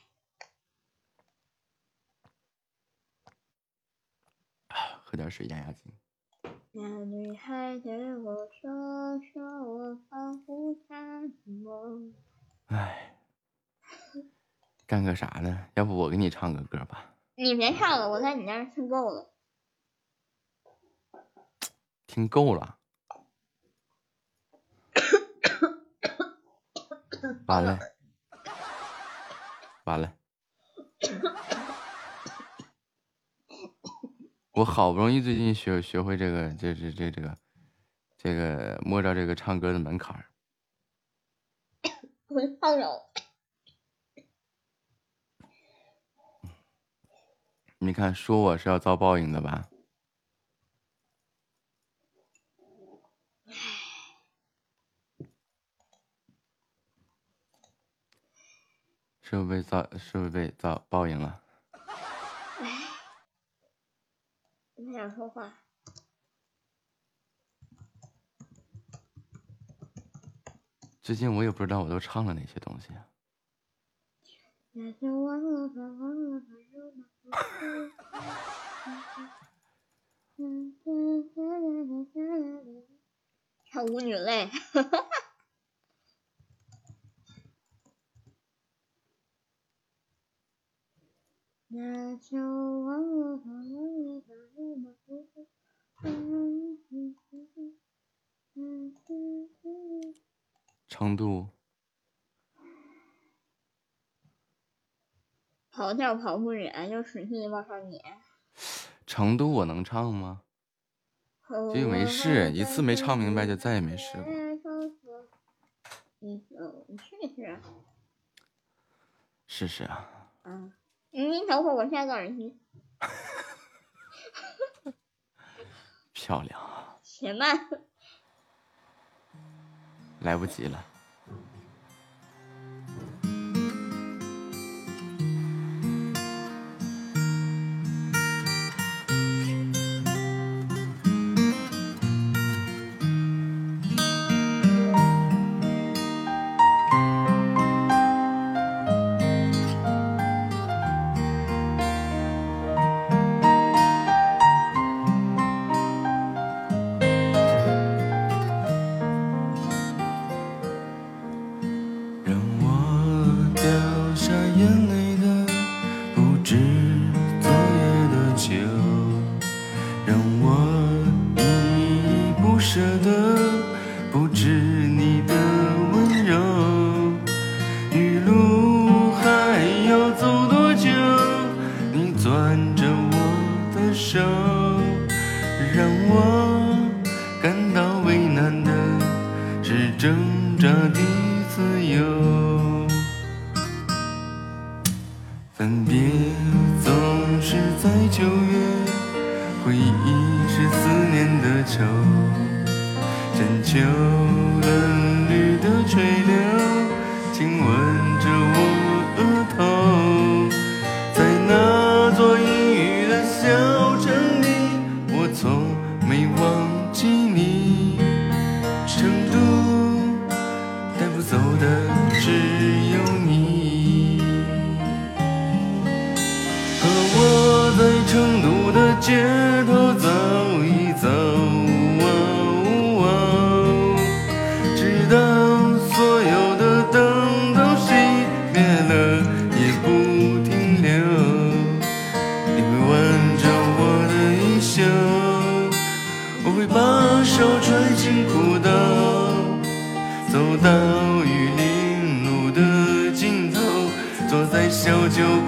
喝点水压压惊。那女孩对我说：“说我保护她的梦。”唉，干个啥呢？要不我给你唱个歌吧？你别唱了，我在你那儿听够了。听够了。完了，完了。我好不容易最近学学会这个，这这这这个，这个摸着这个唱歌的门槛儿。我唱着。你看，说我是要遭报应的吧？是不是被遭？是不是被遭报应了？不想说话。最近我也不知道我都唱了哪些东西啊。那就忘了，忘了吧，唱舞女泪。那就忘了吧，忘了吧，忘了吧。跑调跑不远，就使劲往上撵。成都我能唱吗？就没试，一次没唱明白就再也没试过。你试试。试试啊。嗯，你等会儿，我现在戴耳机。漂亮啊！且慢。来不及了。挽着我的手，让我感到为难的是挣扎的自由。分别总是在九月，回忆是思念的愁。深秋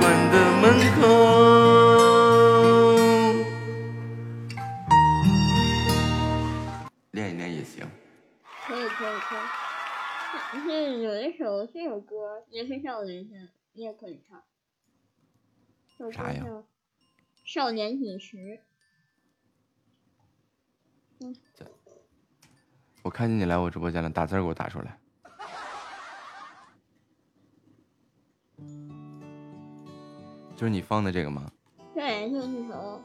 馆的门口。练一练也行。可以可以可以。但是有一首这首歌也是少年的，你也可以唱。啥呀《少年锦时》。我看见你来我直播间了，打字给我打出来。就是你放的这个吗？对，就是这首。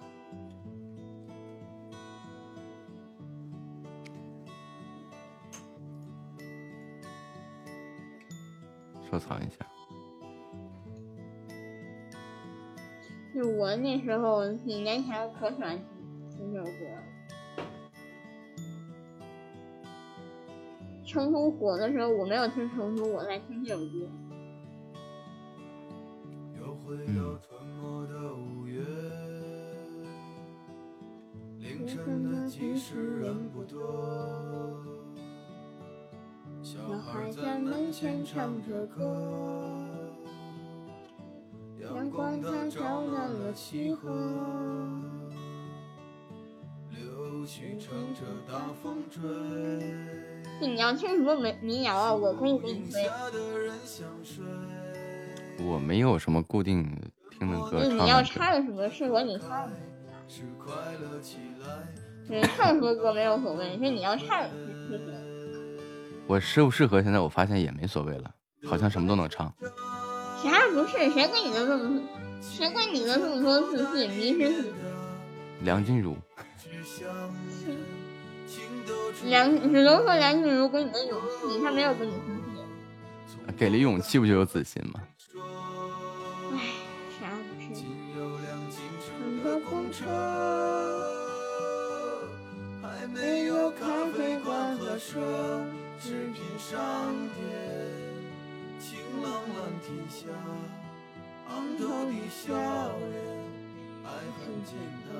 收藏一下。就我那时候几年前可喜欢听这首歌。成都火的时候，我没有听成都，我在听这首歌。又回到吞没的五月，凌晨的集市人不多，小孩在门前唱着歌，阳光它照亮了溪河，柳絮乘着大风追。你要听什么民民谣啊，我可以给你推。我没有什么固定听的歌就你要唱什么适合你唱的。你唱什么歌没有所谓，是你要唱就行。我适不适合？现在我发现也没所谓了，好像什么都能唱。啥不是？谁跟你的这么，谁跟你的这么多自信？迷失自己。梁静茹，梁只能说梁静茹给你的勇气，她没有给你自信。给了勇气不就有自信吗？车，还没有咖啡馆和奢侈品商店，晴朗蓝天下，昂头的笑脸，爱很简单。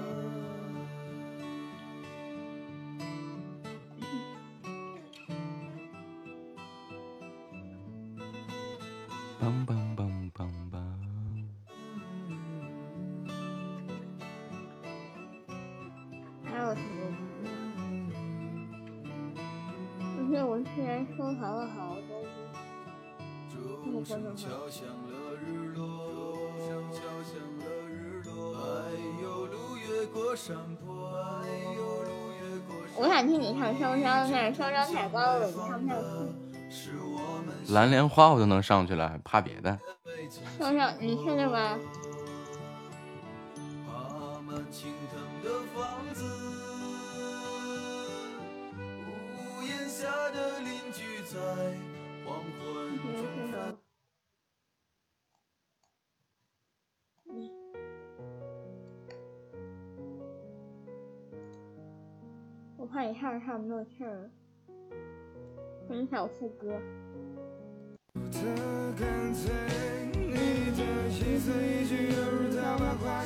我想听你唱《烧伤》，但是《烧伤》太高了，我唱不太出。蓝莲花我都能上去了，怕别的？烧伤，你听着吧。下的邻居在黄昏中。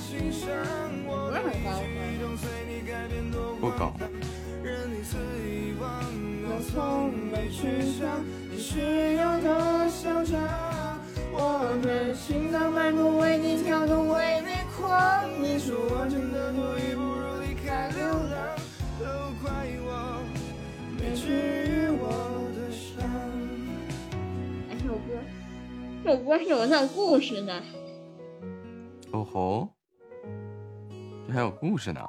心上，我的举动随你改变多不高。我从没去想你是有多嚣张。我的心脏脉搏为你跳动，为你狂。你说我真的多余，不如离开流浪，都怪我没治愈我的伤。哎，这首歌，这首歌是有段故事的。哦吼，这还有故事呢。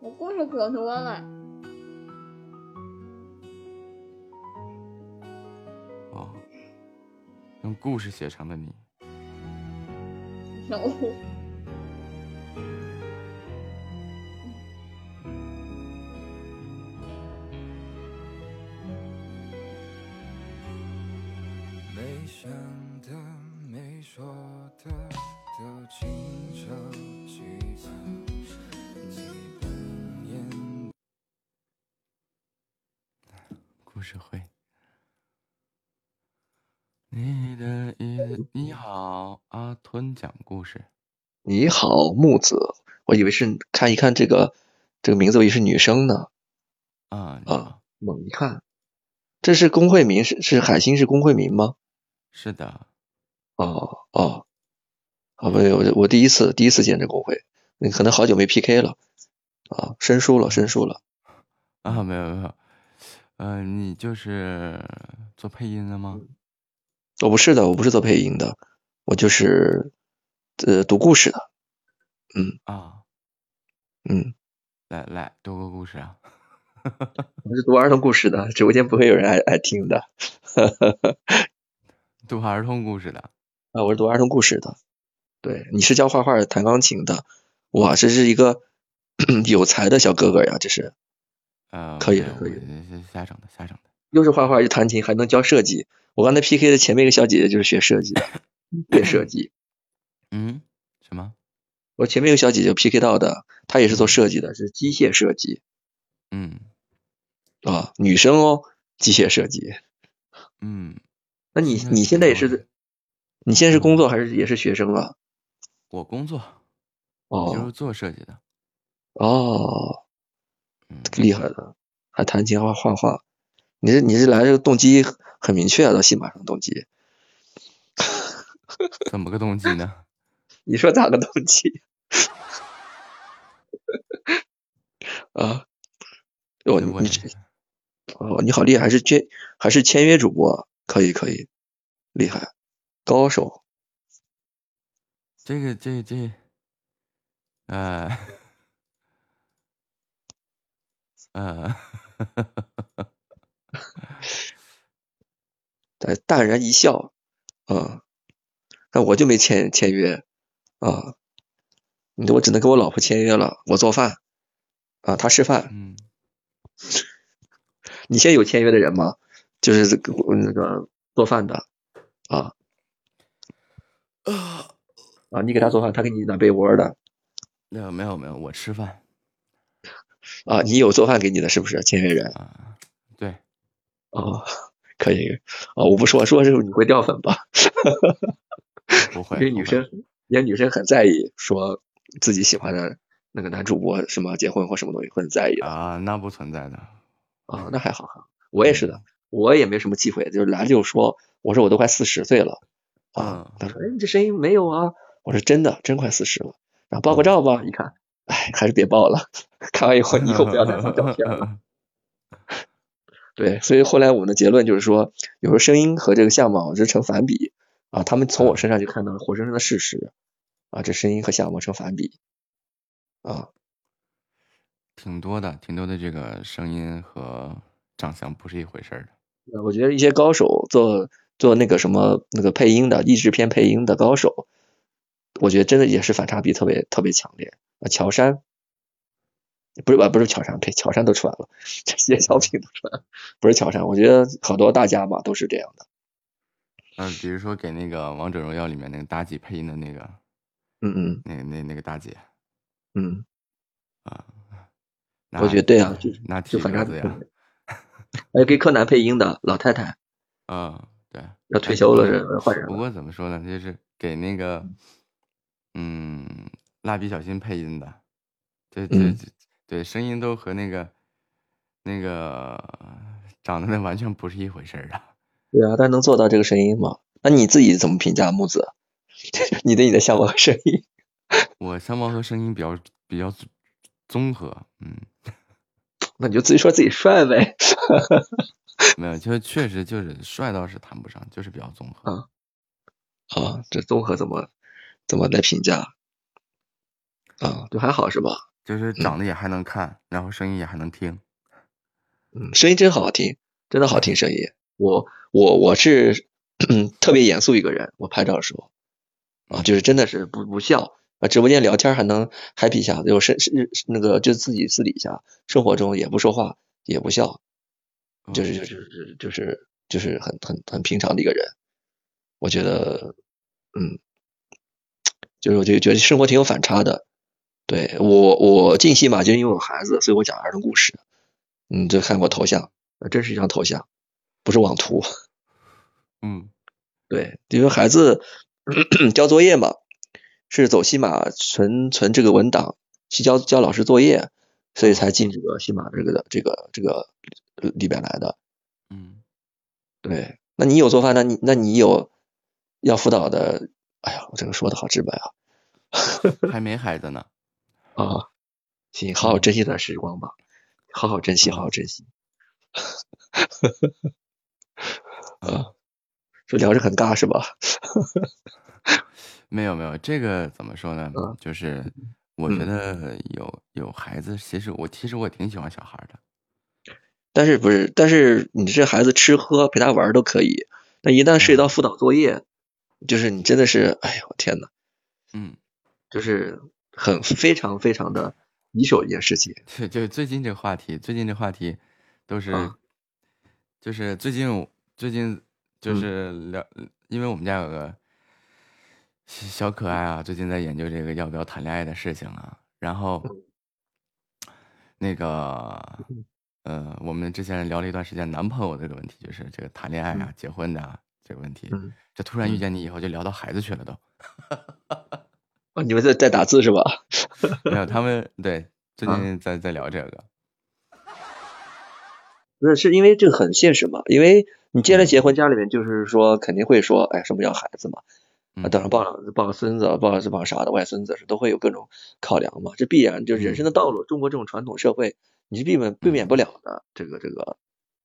我故事可多了。哦，用故事写成的你。有。想的、没说的，都轻手记吧。你扮演故事会。你的意，你好，阿吞讲故事。你好，木子，我以为是看一看这个这个名字，我以为是女生呢。啊啊，猛一看，这是工会名是是海星是工会名吗？是的，哦哦，好吧，我我第一次第一次见这工会，你可能好久没 PK 了啊，生疏了生疏了。啊，没有没有，呃，你就是做配音的吗？我不是的，我不是做配音的，我就是呃读故事的。嗯啊，嗯，来来读个故事啊。我是读儿童故事的，直播间不会有人爱爱听的。读儿童故事的啊，我是读儿童故事的。对，你是教画画、弹钢琴的，哇，这是一个 有才的小哥哥呀，这是。呃，可以的可以的瞎整的，瞎整的。又是画画又弹琴，还能教设计。我刚才 PK 的前面一个小姐姐就是学设计的，学设计。嗯，什么？我前面一个小姐姐 PK 到的，她也是做设计的，是机械设计嗯啊，女生哦，机械设计。嗯，那你你现在也是，你现在是工作还是也是学生啊？我工作，哦就是哦做设计的。哦，嗯，厉害的，还弹琴还画画。你这你这来这个动机很明确啊，到戏马上动机。怎么个动机呢？你说咋个动机？啊，哦，我你这哦，你好厉害，还是签还是签约主播，可以可以，厉害，高手。这个这这，呃，呃，淡淡然一笑，啊，那我就没签签约啊，你我只能跟我老婆签约了，我做饭啊，她吃饭。嗯，你现在有签约的人吗？就是这个那个做饭的啊啊，你给他做饭，他给你暖被窝的没有没有没有，我吃饭啊，你有做饭给你的是不是签约人？啊，对，哦，可以哦，我不说说是你会掉粉吧？不会，因为女生，因为女生很在意说自己喜欢的那个男主播什么结婚或什么东西会很在意啊，那不存在的。啊，那还好哈，我也是的，我也没什么忌讳，就是来了就说，我说我都快四十岁了啊，他说哎你这声音没有啊，我说真的真快四十了，然后报个照吧，一看，哎还是别报了，看完以后以后不要再放照片了。对，所以后来我们的结论就是说，有时候声音和这个相貌是成反比啊，他们从我身上就看到了活生生的事实啊，这声音和相貌成反比啊，挺多的，挺多的。这个声音和长相不是一回事儿的。呃我觉得一些高手做做那个什么那个配音的译制片配音的高手，我觉得真的也是反差比特别特别强烈啊。乔杉不是吧？不是乔杉，呸，乔杉都出来了，这些小品都出来了，不是乔杉。我觉得好多大家吧都是这样的。嗯、比如说给那个《王者荣耀》里面那个妲己配音的那个，嗯嗯那那那个妲己嗯，啊，我觉得对啊，就那就体反差比特格子呀，别。还有给柯南配音的老太太，嗯，对，要退哎休了是换人了。不过怎么说呢，就是给那个，嗯，蜡笔小新配音的，对对对，声音都和那个那个长得那完全不是一回事儿的。对啊，但能做到这个声音吗？那你自己怎么评价木子？你对你的相貌和声音？我相貌和声音比较比较综合，嗯，那你就自己说自己帅呗。没有，就确实就是帅倒是谈不上，就是比较综合。啊啊，这综合怎么怎么来评价？啊，就还好是吧？就是长得也还能看，然后声音也还能听。嗯，声音真好听，真的好听声音。我我我是 特别严肃一个人，我拍照的时候啊，就是真的是不不笑啊，直播间聊天还能 happy 一下，有是是那个就自己私底下生活中也不说话也不笑，就是就就是就是就是很很很平常的一个人。我觉得，嗯，就是我就觉得生活挺有反差的。对我我近期嘛就因为我有孩子，所以我讲儿童故事。嗯，就看过头像，那真是一张头像，不是网图。嗯，对，因为孩子 交作业嘛，是走西马存存这个文档去交交老师作业，所以才进这个西马这个的这个这个里边来的。嗯，对，那你有做饭，那你那你有要辅导的，哎呀，我这个说的好直白啊。还没孩子呢。啊，行，好好珍惜这段时光吧，好好珍惜，好好珍惜。啊，说聊着很尬是吧？没有没有，这个怎么说呢？嗯就是我觉得有有孩子，其实我其实我挺喜欢小孩的。但是不是？但是你这孩子吃喝陪他玩儿都可以，那一旦涉及到辅导作业，就是你真的是，哎呦我天呐，嗯，就是很非常非常的棘手一件事情。对，就是最近这个话题，最近这话题都是，啊就是最近最近就嗯是聊，因为我们家有个小小可爱啊，最近在研究这个要不要谈恋爱的事情啊，然后那个呃，我们之前聊了一段时间男朋友这个问题，就是这个谈恋爱啊、结婚的啊这个问题，嗯这突然遇嗯见你以后就聊到孩子去了都，哦，你们在在打字是吧？没有他们对最啊近在在聊这个，不是，是因为这个很现实嘛？因为你既然结婚，家里面就是说肯定会说，哎，什么要孩子嘛？啊，嗯等着抱了抱个孙子，抱是抱啥的，外孙子是都会有各种考量嘛，这必然就是人生的道路。中国这种传统社会，你是避免避免不了的这个这个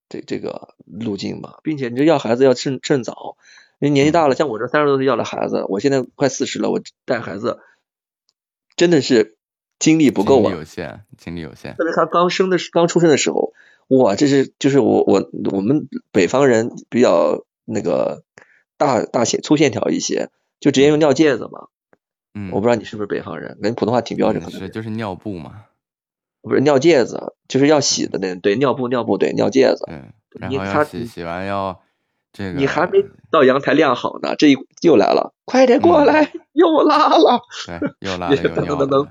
这这个路径嘛，并且你这要孩子要趁趁早，因为年纪大了，像我这三十多岁要了孩子，我现在快四十了，我带孩子真的是精力不够精力啊，有限，精力有限，特别他刚生的时刚出生的时候，哇，这是就是我我我们北方人比较那个大大线粗线条一些，就直接用尿介子嘛。嗯，我不知道你是不是北方人，跟普通话挺标准，嗯可能是就是尿布嘛，不是尿介子，就是要洗的那对尿布尿布对尿介子。对，然你后洗洗完要这个，你还没到阳台晾好呢，这一又来了，快点过嗯来，又拉了，对，又拉 了又等尿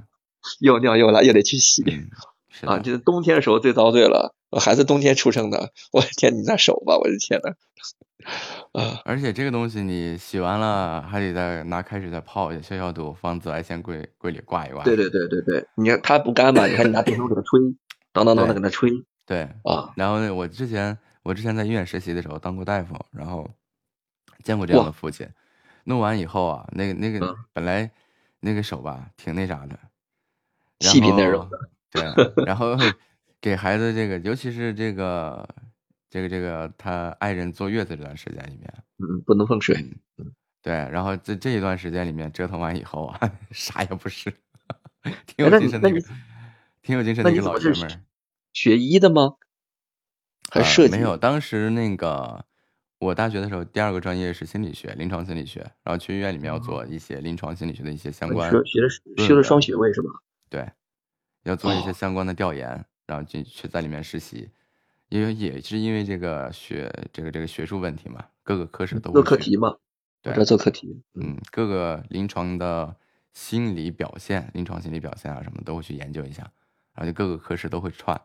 又尿又拉，又得去洗。啊，的，就是冬天的时候最遭罪了。我孩子冬天出生的，我的天，你那手吧，我的天呐。啊，而且这个东西你洗完了还得再拿开水再泡一下，消消毒，放紫外线柜柜里挂一挂。对对对对对，你看它不干吧？你看你拿电风给它吹，当当当的给它吹对，啊。然后呢，我之前我之前在医院实习的时候当过大夫，然后见过这样的父亲，弄完以后啊，那个那个嗯本来那个手吧挺那啥的，细皮嫩肉后对，然后给孩子这个，尤其是这个这个这个他爱人坐月子这段时间里面，嗯，不能碰水。嗯，对，然后这这一段时间里面折腾完以后啊，啥也不是，挺有精神的挺有精神的一个老爷们儿。学医的吗？还设计？没有，当时那个我大学的时候，第二个专业是心理学，临床心理学，然后去医院里面要做一些临床心理学的一些相关学学的是论修了双学位是吧？对，要做一些哦相关的调研，然后进去在里面实习，因为也是因为这个学这个这个学术问题嘛，各个科室都做课题嘛，对做课题。嗯，各个临床的心理表现、临床心理表现啊什么都会去研究一下，然后就各个科室都会串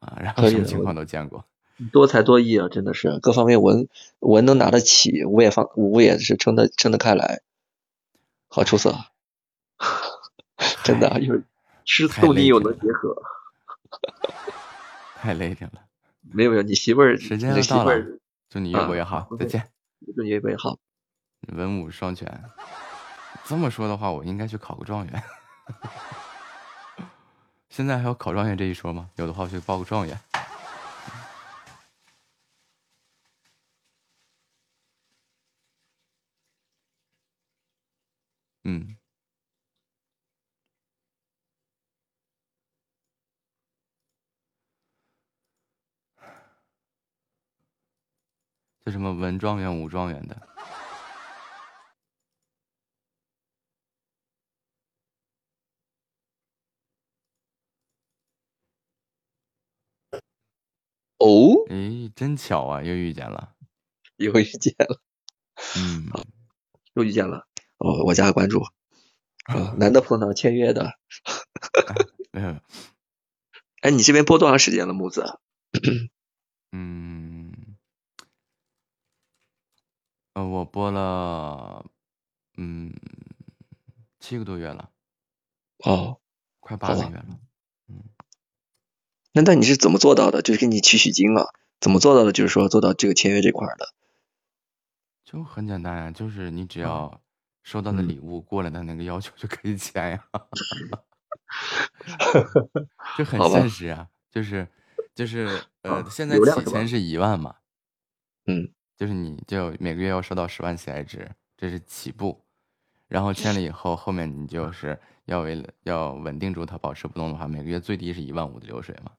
啊，然后什么情况都见过。多才多艺啊，真的是各方面文文能拿得起，武也放武也是撑得撑得开来，好出色，真的啊又诗词太动听又能结合。太累挺了，没有没有，你媳妇儿，时间又到了祝你越啊过越好，再见。祝你越过越好。文武双全。这么说的话，我应该去考个状元。现在还有考状元这一说吗？有的话，我去报个状元。嗯，这什么文状元、武状元的，哦，哎，真巧啊，又遇见了。又遇见了，嗯，又遇见了。哦，我加个关注。啊，难得碰到签约的。没有，哎，你这边播多长时间了，木子？嗯，呃，我播了，嗯，七个多月了，哦，快八个月了。嗯那那你是怎么做到的？就是给你取取经啊，怎么做到的？就是说做到这个签约这块儿的。就很简单呀，就是你只要收到的嗯礼物过了他那个要求就可以签呀，就很现实啊，就是就是呃啊，现在起签是一万嘛，嗯就是你就每个月要收到十万喜爱值，这是起步，然后签了以后，后面你就是要为了要稳定住它，保持不动的话，每个月最低是一万五的流水嘛，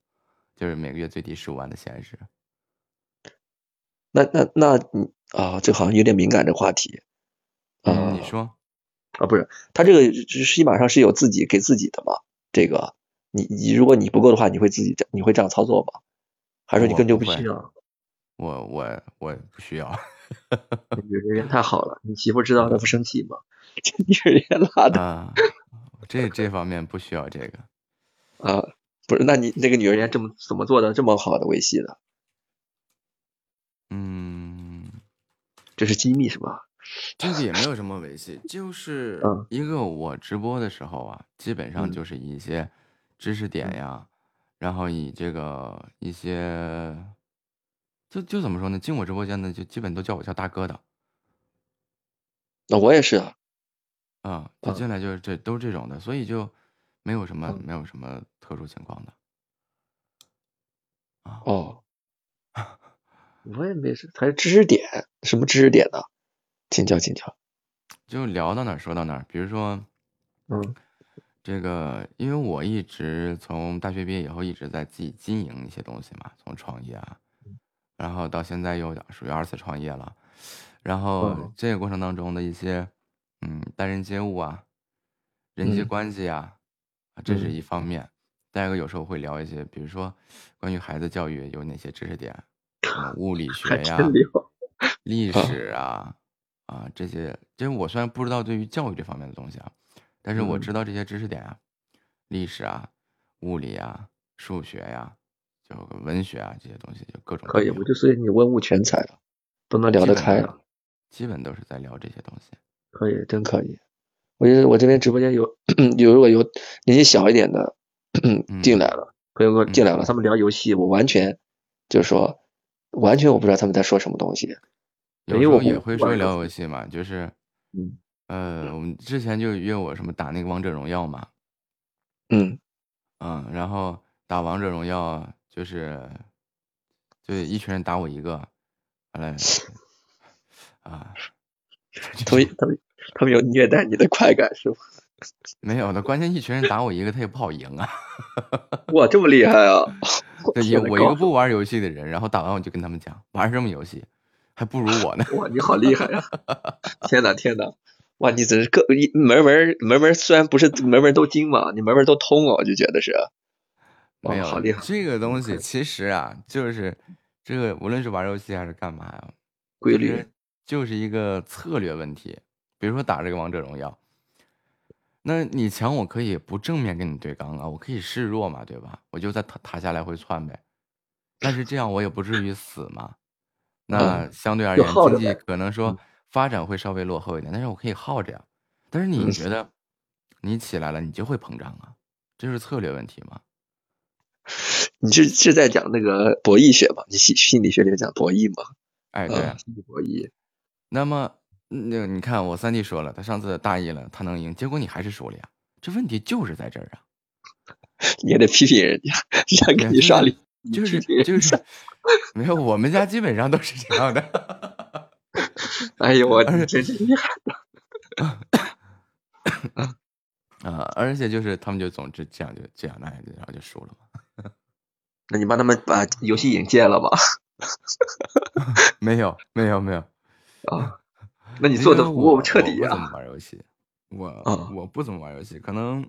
就是每个月最低十五万的喜爱值。那那那你啊，这好像有点敏感这话题。嗯，啊你说，啊，不是，他这个是基本上是有自己给自己的嘛？这个你你如果你不够的话，你会自己这你会这样操作吗？还是说你根本就不需要？我我我不需要。女人缘太好了，你媳妇知道她不生气吗？这女人缘拉的啊，这这方面不需要这个。啊，不是？那你那个女人缘这么怎么做的这么好的维系的？嗯，这是机密是吧？这个也没有什么维系，就是嗯一个我直播的时候啊，基本上嗯就是以一些知识点呀，然后以这个一些，就就怎么说呢？进我直播间的就基本都叫我叫大哥的，那我也是啊。啊，就嗯进来就是这都是这种的，所以就没有什么嗯没有什么特殊情况的。啊，哦，我也没事，还是知识点，什么知识点呢？请教请教。就聊到哪儿说到哪儿，比如说，嗯这个，因为我一直从大学毕业以后一直在自己经营一些东西嘛，从创业啊，然后到现在又属于二次创业了，然后嗯。这个过程当中的一些，嗯，待人接物啊，人际嗯。关系啊，啊这是嗯。一方面。再一个，有时候会聊一些，比如说关于孩子教育有哪些知识点，物理学呀。历 啊。史啊啊这些，这我虽然不知道对于教育这方面的东西啊，但是我嗯。知道这些知识点啊，历史啊、物理啊、数学呀、就文学啊这些东西，就各种可以，我就是你文武全才了，都能聊得开了。基本都是在聊这些东西。可以，真可以。我觉得我这边直播间有 有如果有年纪小一点的 进来了，朋友们进来了，嗯他们聊游戏，我完全就是说，完全我不知道他们在说什么东西。有时候因为我也会说聊游游戏嘛，就是，嗯呃，我们之前就约我什么打那个王者荣耀嘛，嗯，嗯，然后打王者荣耀就是，就一群人打我一个，完了，啊，他们他们他们有虐待你的快感是吗？没有的，关键一群人打我一个，他也不好赢啊。哇，这么厉害啊！对，天呐我一个不玩游戏的人，然后打完我就跟他们讲，玩什么游戏，还不如我呢。哇，你好厉害呀、天呐天呐，哇，你真是各一门门门门虽然不是门门都精嘛，你门门都通哦，我就觉得是。哇没有，好厉害这个东西其实啊，就是这个，无论是玩游戏还是干嘛呀，规律就是一个策略问题。比如说打这个王者荣耀，那你强我可以不正面跟你对刚啊，我可以示弱嘛，对吧？我就在塔塔下来回窜呗。但是这样我也不至于死嘛。那嗯相对而言，经济可能说发展会稍微落后一点，但是我可以耗着呀。但是你嗯觉得你起来了，你就会膨胀啊，这是策略问题嘛？你是是在讲那个博弈学吗？你心心理学里面讲博弈吗？哎，对啊，心理博弈。那么，那个你看，我三弟说了，他上次大意了，他能赢，结果你还是输了呀。这问题就是在这儿啊，你也得批评人家，人家对给你刷礼，你就是就是，没有，我们家基本上都是这样的。哎呦我，真是厉害！啊，而且就是他们就总之这样就这样那样，然后就输了嘛。那你帮他们把游戏引戒了吧？没有，没有，没有。啊，那你做的不因为我够彻底我不怎么啊！玩游戏，我、啊我不怎么玩游戏，可能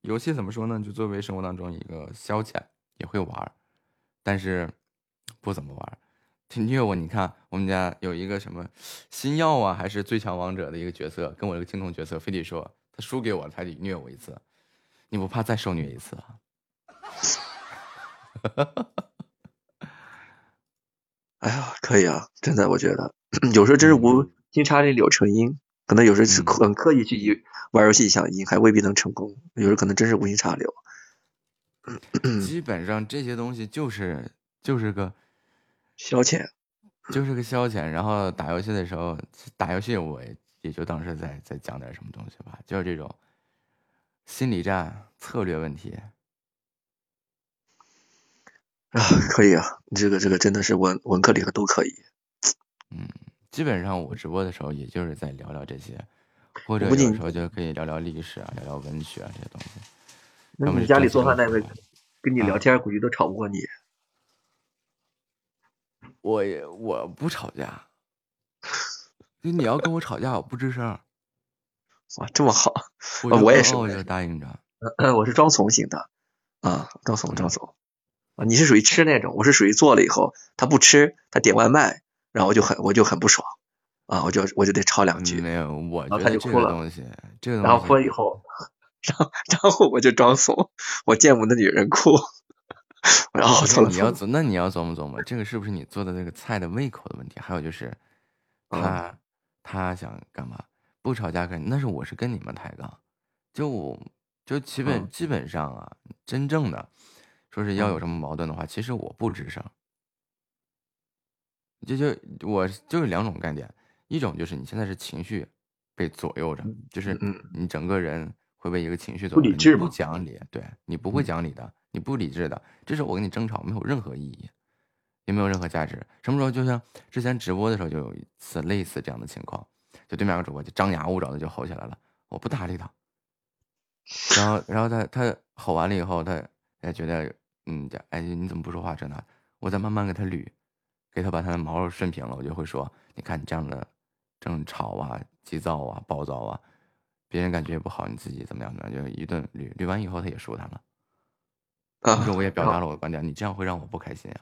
游戏怎么说呢？就作为生活当中一个消遣，也会玩，但是不怎么玩儿。挺虐我，你看我们家有一个什么星耀啊，还是最强王者的一个角色，跟我这个青铜角色，非得说他输给我，他得虐我一次，你不怕再受虐一次啊？哎呀，可以啊，真的，我觉得 有时候真是无阴差里柳成荫，可能有时候很刻意去赢玩游戏想赢，还未必能成功。有时候可能真是无心插柳。基本上这些东西就是就是个 消遣，就是个消遣。然后打游戏的时候，打游戏我也也就当时在在讲点什么东西吧，就是这种心理战、策略问题。啊，可以啊，你这个这个真的是文文科理科都可以。嗯，基本上我直播的时候，也就是在聊聊这些，或者有时候就可以聊聊历史啊，聊聊文学啊这些东西。那你家里做饭那位跟你啊聊天，估计都吵不过你。我也我不吵架，就你要跟我吵架，我不吱声，哇，这么好，我也是，我也是，答应着。呃我是装怂型的，啊，装怂装怂。啊，你是属于吃那种，我是属于做了以后他不吃，他点外卖，然后我就很我就很不爽，啊，我就我就得吵两句，嗯没有，我然后觉得这他就哭了，个东西，这个然后，哭了以后，然后然后我就装怂，我见不那女人哭，然后那从从你要琢，那你要琢磨琢磨，这个是不是你做的那个菜的胃口的问题？还有就是，嗯他他想干嘛？不吵架跟那是我是跟你们抬杠，就我就基本嗯基本上啊，真正的说是要有嗯。什么矛盾的话，其实我不吱声。就就我就是两种概念，一种就是你现在是情绪被左右着，就是嗯。你整个人会被一个情绪左右不理智不，讲理，对你不会嗯。讲理的，你不理智的，这时候我跟你争吵没有任何意义，也没有任何价值。什么时候就像之前直播的时候就有一次类似这样的情况，就对面有个主播就张牙舞爪的就吼起来了，我不搭理他，然后然后他他吼完了以后，他也觉得嗯哎你怎么不说话真的，我再慢慢给他捋，给他把他的毛顺平了，我就会说，你看你这样的这种吵啊、急躁啊、暴躁啊，别人感觉也不好，你自己怎么样怎么样，就一顿捋捋完以后，他也舒坦了。啊，同时我也表达了我的观点，你这样会让我不开心呀、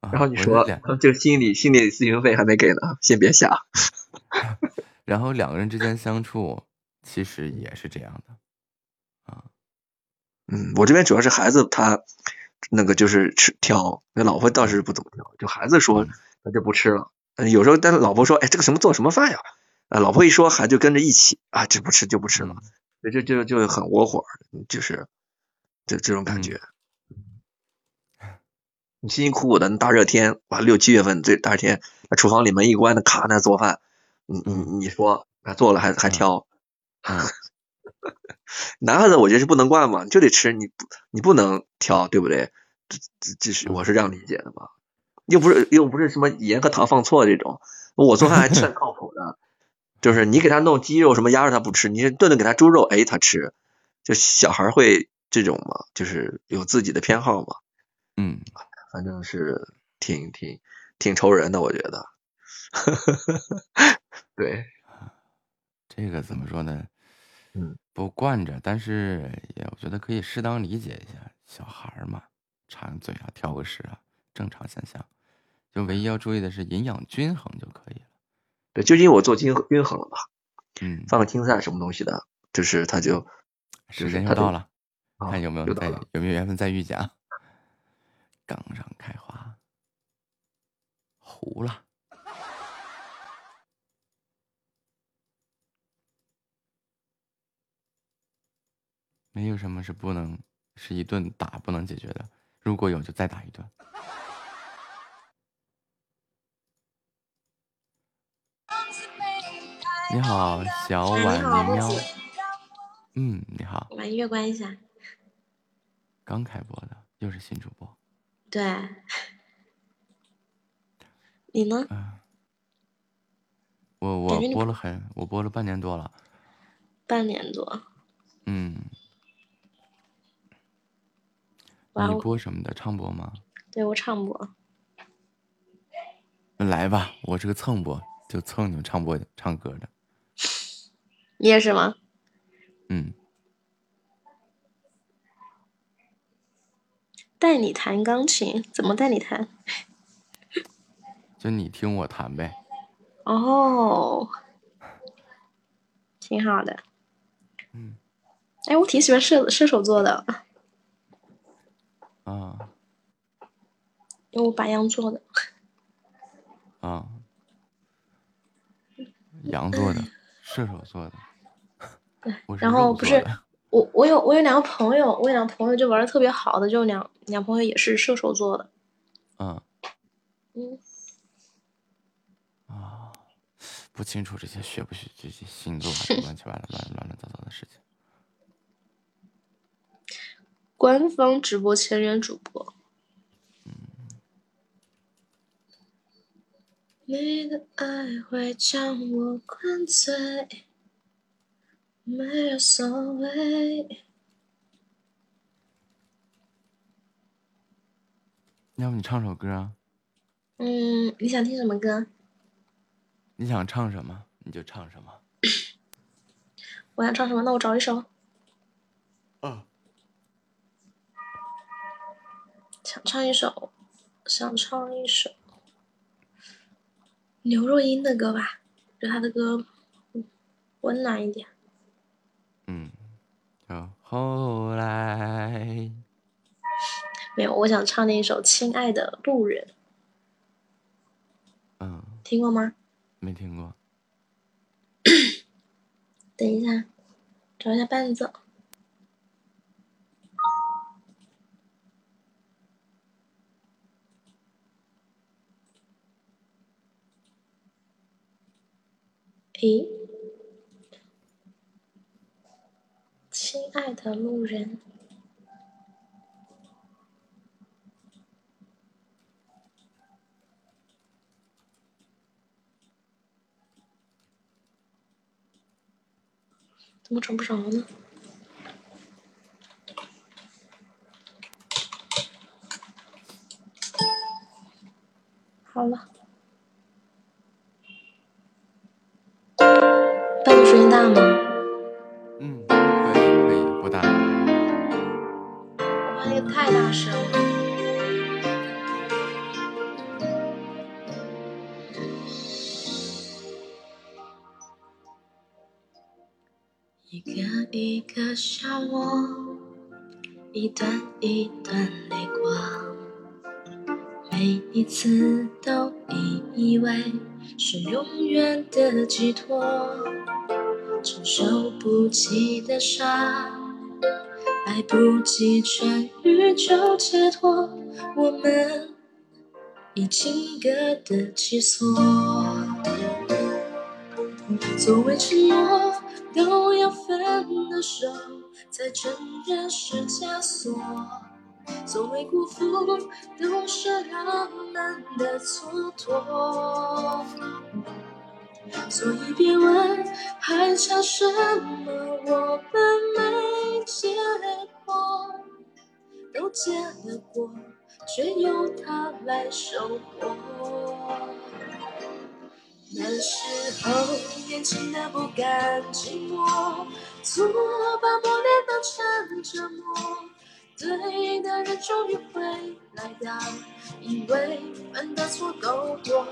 啊。然后你说两，这个心理心理咨询费还没给呢，先别下。然后两个人之间相处其实也是这样的。嗯，我这边主要是孩子他那个就是吃挑，那老婆倒是不怎么挑，就孩子说嗯他就不吃了。嗯有时候但是老婆说，哎，这个什么做什么饭呀？啊，老婆一说，孩子就跟着一起啊，这不吃就不吃了，嗯就就就很窝火，就是就这种感嗯觉。你辛辛苦苦的大热天，完，六七月份这大热天，那厨房里门一关，那咔那做饭，你你你说他做了还还挑，嗯 男孩子我觉得是不能惯嘛，就得吃，你不你不能挑，对不对？这这这是我是这样理解的嘛，又不是又不是什么盐和糖放错这种，我做饭还算靠谱的，就是你给他弄鸡肉什么鸭肉他不吃，你顿顿给他猪肉，哎他吃，就小孩会这种嘛，就是有自己的偏好嘛，嗯，反正是挺挺挺愁人的，我觉得，对，这个怎么说呢？嗯，不惯着，但是也我觉得可以适当理解一下，小孩儿嘛，馋个嘴啊，挑个食啊，正常现象。就唯一要注意的是营养均衡就可以了。对，就因为我做均均衡了嘛，嗯，放个青菜什么东西的，就是他就就时间又到了，啊看有没有再有没有缘分再遇见啊。杠上开花，糊了。没有什么是不能是一顿打不能解决的，如果有就再打一顿。你好，小哎婉你喵。嗯，你好，把音乐关一下。刚开播的，又是新主播。对，你呢？我我播了很，我播了半年多了。半年多。嗯，你播什么的？唱播吗？对我唱播。来吧，我是个蹭播，就蹭你们唱播唱歌的。你也是吗？嗯，带你弹钢琴？怎么带你弹？就你听我弹呗。哦，挺好的。嗯。哎，我挺喜欢射射手座的，啊因为我白羊座的。啊，羊座的，射手座的。然后不是我，我有我有两个朋友，我有两个朋友就玩的特别好的，就两两朋友也是射手座的。嗯嗯，啊，不清楚这些学不学这些星座 乱七八糟、乱乱乱糟糟的事情。官方直播签约主播。你的爱会将我灌醉，没有所谓。要不你唱首歌啊？嗯，你想听什么歌？你想唱什么你就唱什么。我想唱什么？那我找一首。想唱一首，想唱一首刘若英的歌吧，就她的歌嗯温暖一点。嗯，好后来。没有，我想唱那一首《亲爱的路人》，嗯，听过吗？没听过。等一下，找一下伴奏。诶，亲爱的路人，怎么找不着呢？好了，伴奏声音大吗？嗯，可以可以，不大。哇那个太大声了。一个一个笑我，一段一段泪光，每一次都以为是永远的寄托，承受不起的伤，来不及痊愈就解脱，我们已情歌的起锁。所谓承诺，都要分的手，才承认是枷锁。所谓辜负，都是浪漫的蹉跎。所以别问还差什么，我们没结果，都结了果，却由他来收获。那时候年轻的不甘寂寞，错把磨练当成折磨。对的人终于会来到，以为犯的错够多，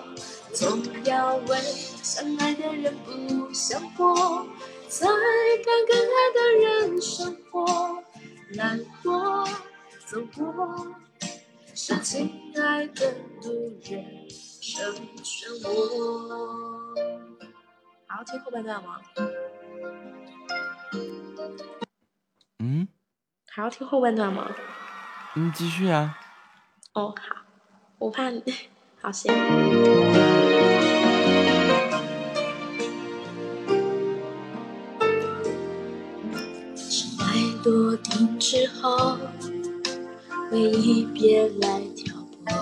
总要为相爱的人不想活，才敢跟爱的人生活。来过，走过，是亲爱的路人。成全我。好听后半段吗？还要听后半段吗？嗯，继续啊。哦，好，我怕你，好行。尘埃落定之后，回忆别来挑拨。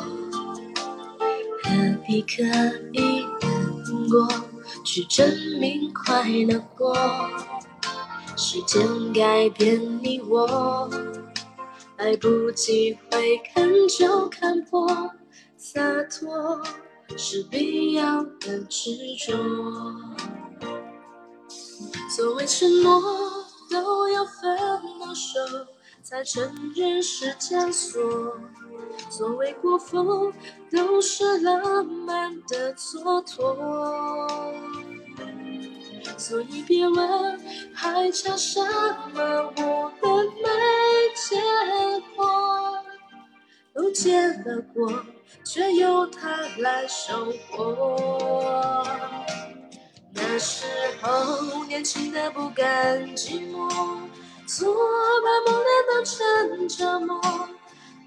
何必刻意难过，去证明快乐过？时间改变你我，来不及回看就看破，洒脱是必要的执着。所谓承诺，都要分了手，才承认是枷锁。所谓辜负，都是浪漫的蹉跎。所以别问还差什么，我们没结果，都结了果，却由他来收获。那时候年轻的不甘寂寞，错把梦练当成折磨。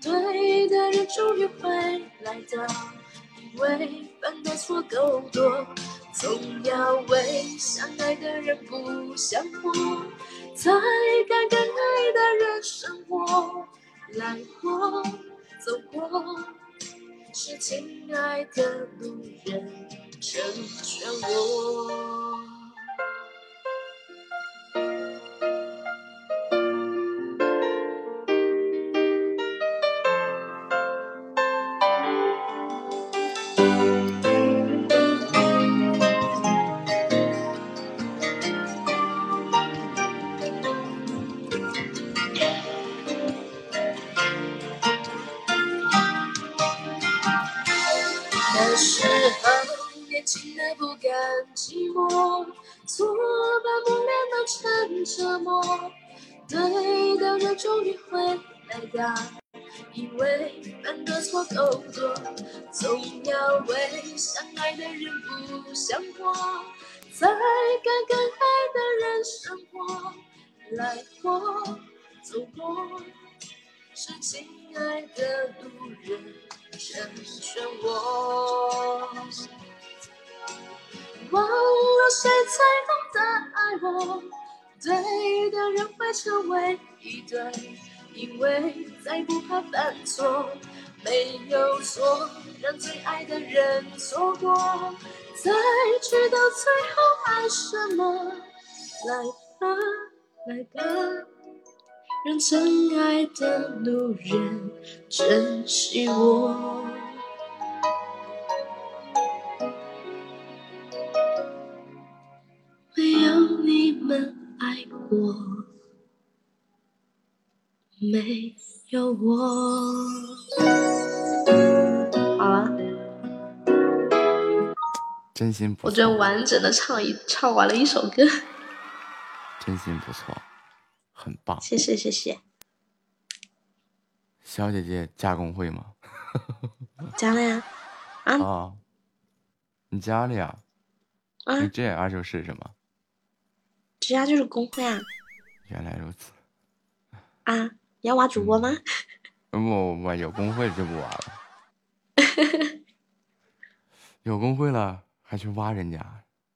对的人终于会来到，因为犯的错够多，总要为相爱的人不想活，才敢跟爱的人生活。来过，走过，是亲爱的路人成全我。会来到，因为犯的错够多，总要为相爱的人不想活，才敢跟爱的人生活。来过，走过，是亲爱的路人成全我。忘了谁才懂得爱我，对的人会成为一对，因为再不怕犯错，没有错让最爱的人错过，才知道最后爱什么。来吧，来吧。让真爱的路人珍惜我。没有你们爱过，没有我。好了，真心不错我这完整的唱一唱完了一首歌，真心不错，很棒。谢谢谢谢。小姐姐加工会吗？加了呀，啊啊，你加了呀？啊你 JR 就是什么？直辖就是工会啊原来如此。啊！你要挖主播吗？不不不，有工会就不挖了。有工会了还去挖人家，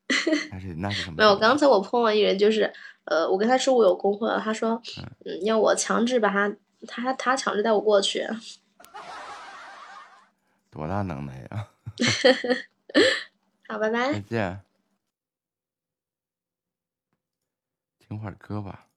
那是那是什么？没有，刚才我碰了一人，就是呃，我跟他说我有工会了，他说嗯，要我强制把他他他强制带我过去。多大能耐呀！好，拜拜再。见。听会儿歌吧。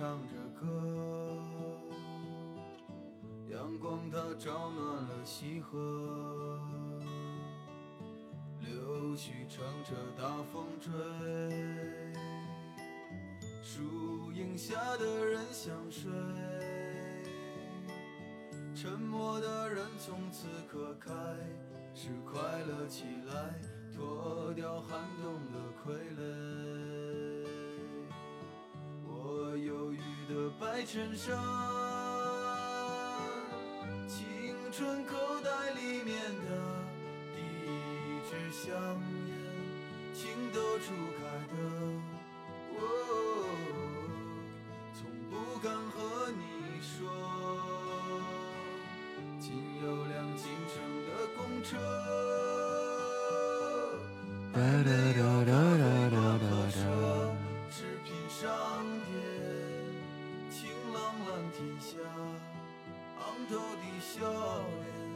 唱着歌，阳光它照暖了溪河，柳絮乘着大风追。树荫下的人想睡，沉默的人从此刻开始快乐起来，脱掉寒冬的傀儡。白衬衫，青春口袋里面的第一支香烟，情窦初开的。哦，从不敢和你说，仅有辆进城的公车。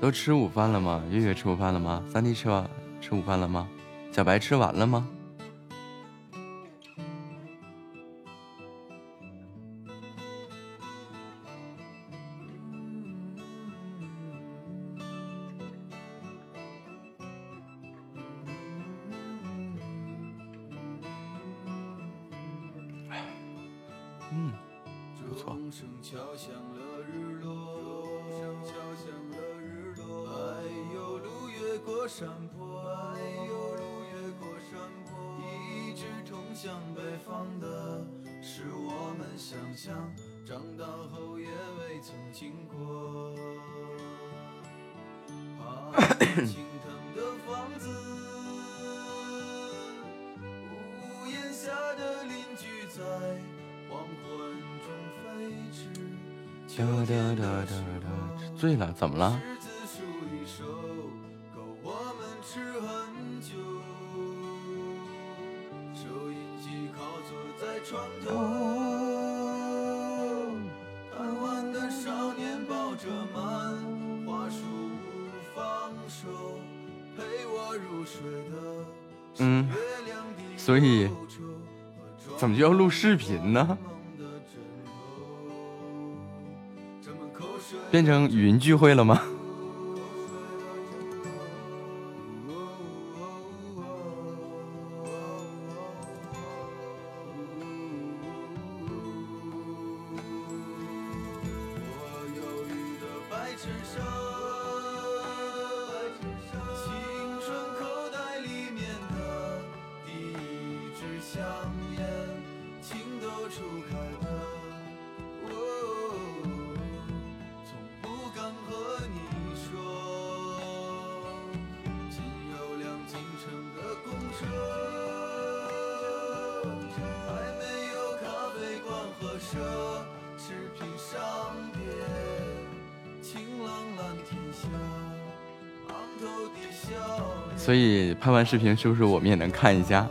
都吃午饭了吗？月月吃午饭了吗？三弟吃完，吃午饭了吗？小白吃完了吗？嗯，不错。山坡，有路越过山坡，一直通向北方的是我们想象，长大后也未曾经过。青藤的房子，屋檐下的邻居在黄昏中飞驰。哒哒哒哒哒，醉了，怎么了？录视频呢？变成语音聚会了吗？视频是不是我们也能看一下？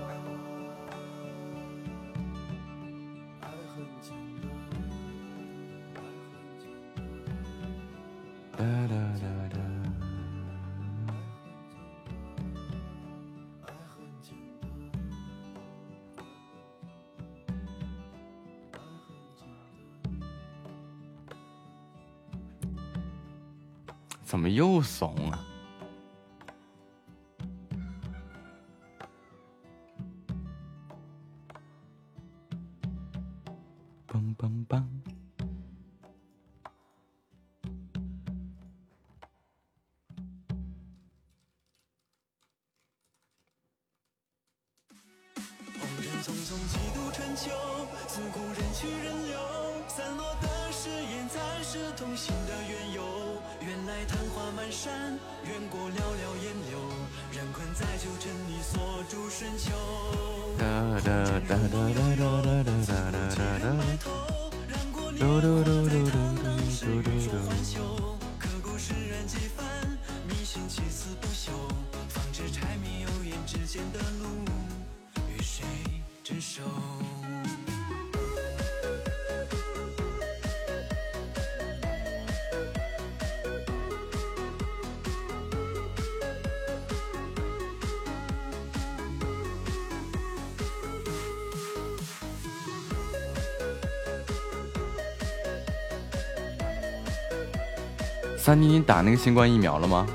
新冠疫苗了吗？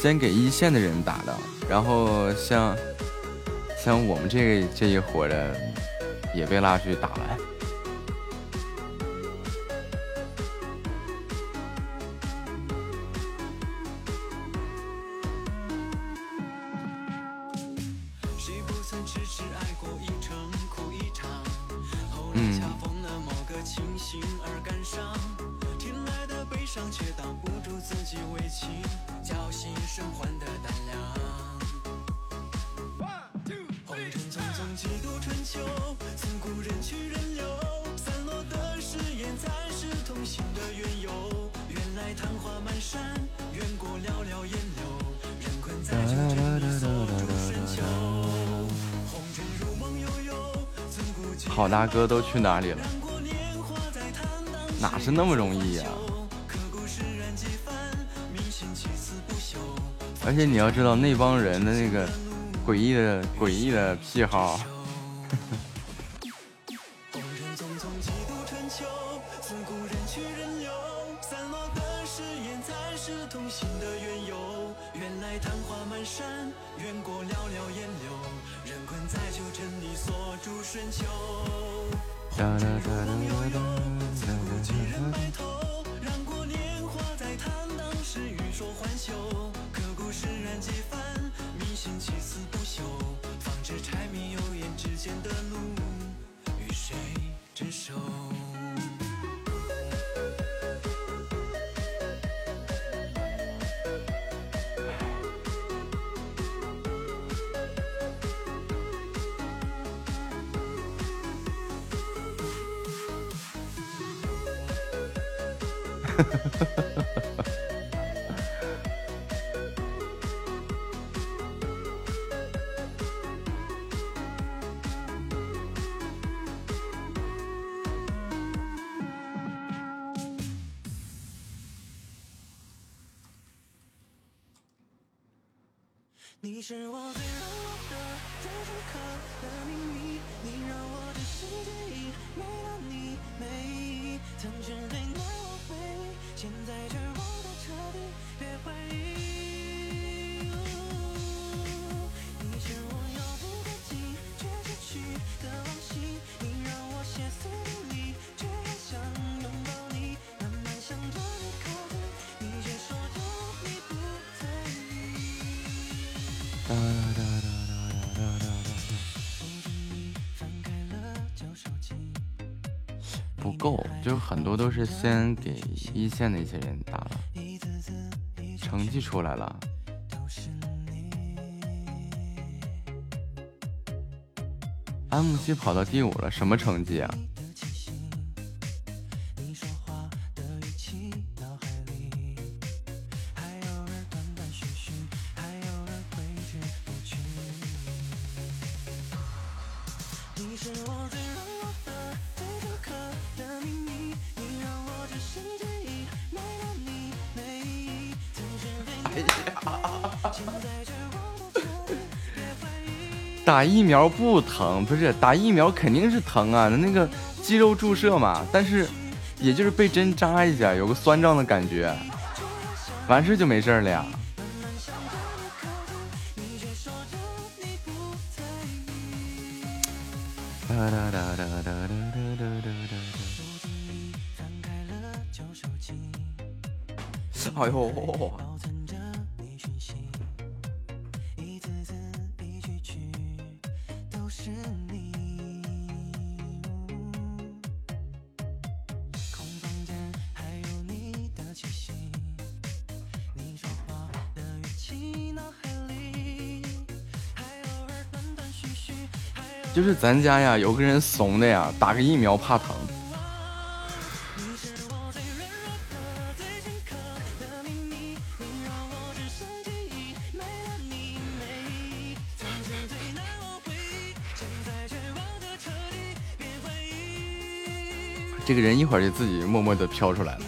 先给一线的人打的，然后像像我们这个这一伙的也被拉出去打了。哥都去哪里了？哪是那么容易呀？而且你要知道，那帮人的那个诡异的诡异的癖好。是先给一线的一些人打了成绩出来了。安慕希跑到第五了，什么成绩啊？打疫苗不疼，不是打疫苗肯定是疼啊，那个肌肉注射嘛，但是也就是被针扎一下，有个酸胀的感觉，完事就没事了呀。哎呦！是咱家呀，有个人怂的呀，打个疫苗怕疼。这个人一会儿就自己默默的飘出来了。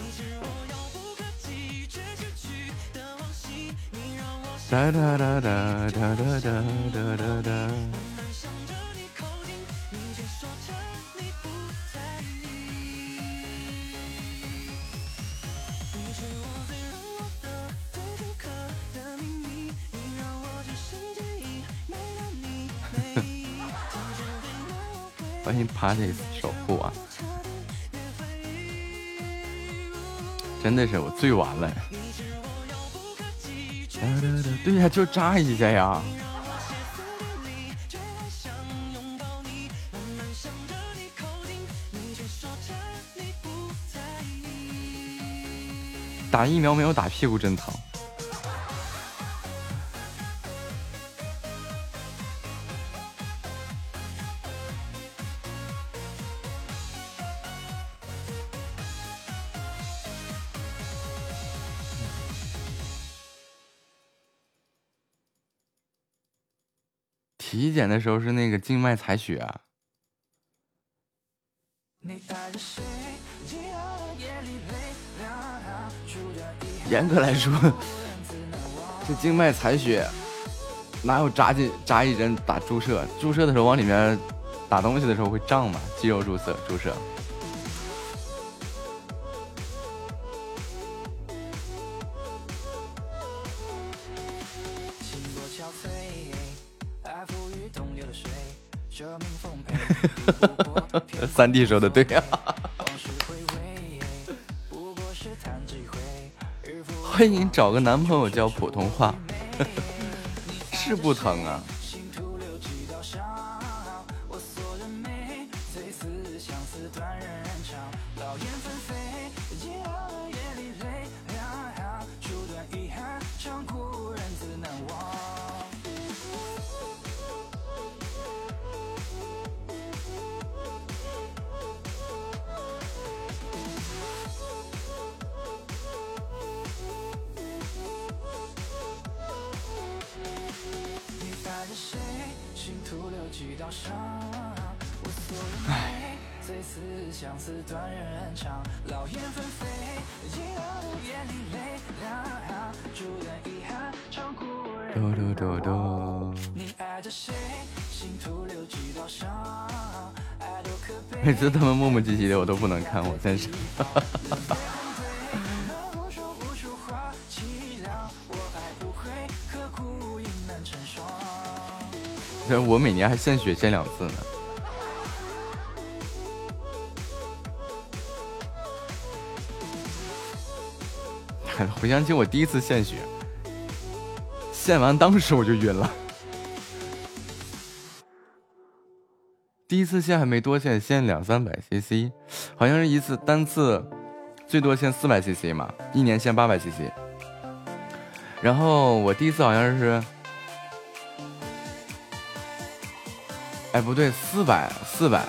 哒哒哒哒哒哒哒哒哒。Paris 守护啊！真的是我醉完了。对呀，就扎一下呀。打疫苗没有打屁股真疼。时候是那个静脉采血啊。严格来说，这静脉采血哪有扎进扎一针打注射？注射的时候往里面打东西的时候会胀嘛？肌肉注射注射。三弟说的对啊！欢迎找个男朋友教普通话，是不疼啊？能看，我真是。我每年还献血献两次呢。回想起我第一次献血，献完当时我就晕了。第一次献还没多献，献两三百 CC，好像是一次单次最多献四百 CC 嘛，一年献八百 CC。然后我第一次好像是，哎不对，四百四百。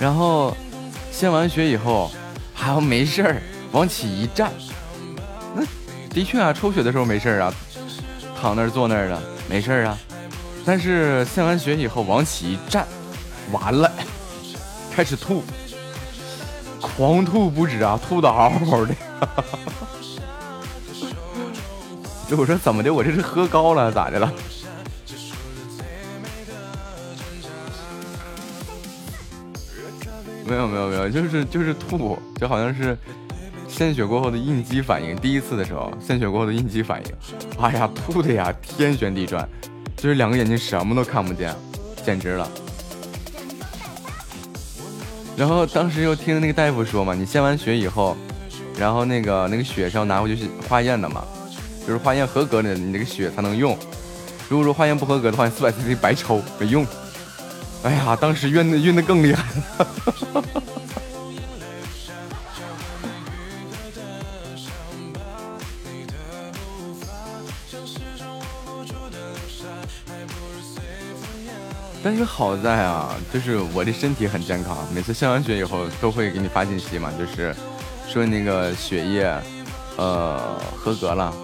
然后献完血以后还要没事儿往起一站，那的确啊，抽血的时候没事儿啊，躺那儿坐那儿的没事儿啊。但是献完血以后往起一站，完了，开始吐，狂吐不止啊，吐的嗷嗷的。就我说怎么的，我这是喝高了咋的了？没有没有没有，就是就是吐，就好像是献血过后的应激反应。第一次的时候，献血过后的应激反应，哎呀，吐的呀天旋地转，就是两个眼睛什么都看不见，简直了。然后当时又听那个大夫说嘛，你献完血以后，然后那个那个血是要拿回去化验的嘛，就是化验合格的，你这个血才能用。如果说化验不合格的话，你四百 cc 白抽没用。哎呀，当时晕的晕的更厉害了。但是好在啊，就是我的身体很健康，每次献完血以后都会给你发信息嘛，就是说那个血液，呃，合格了。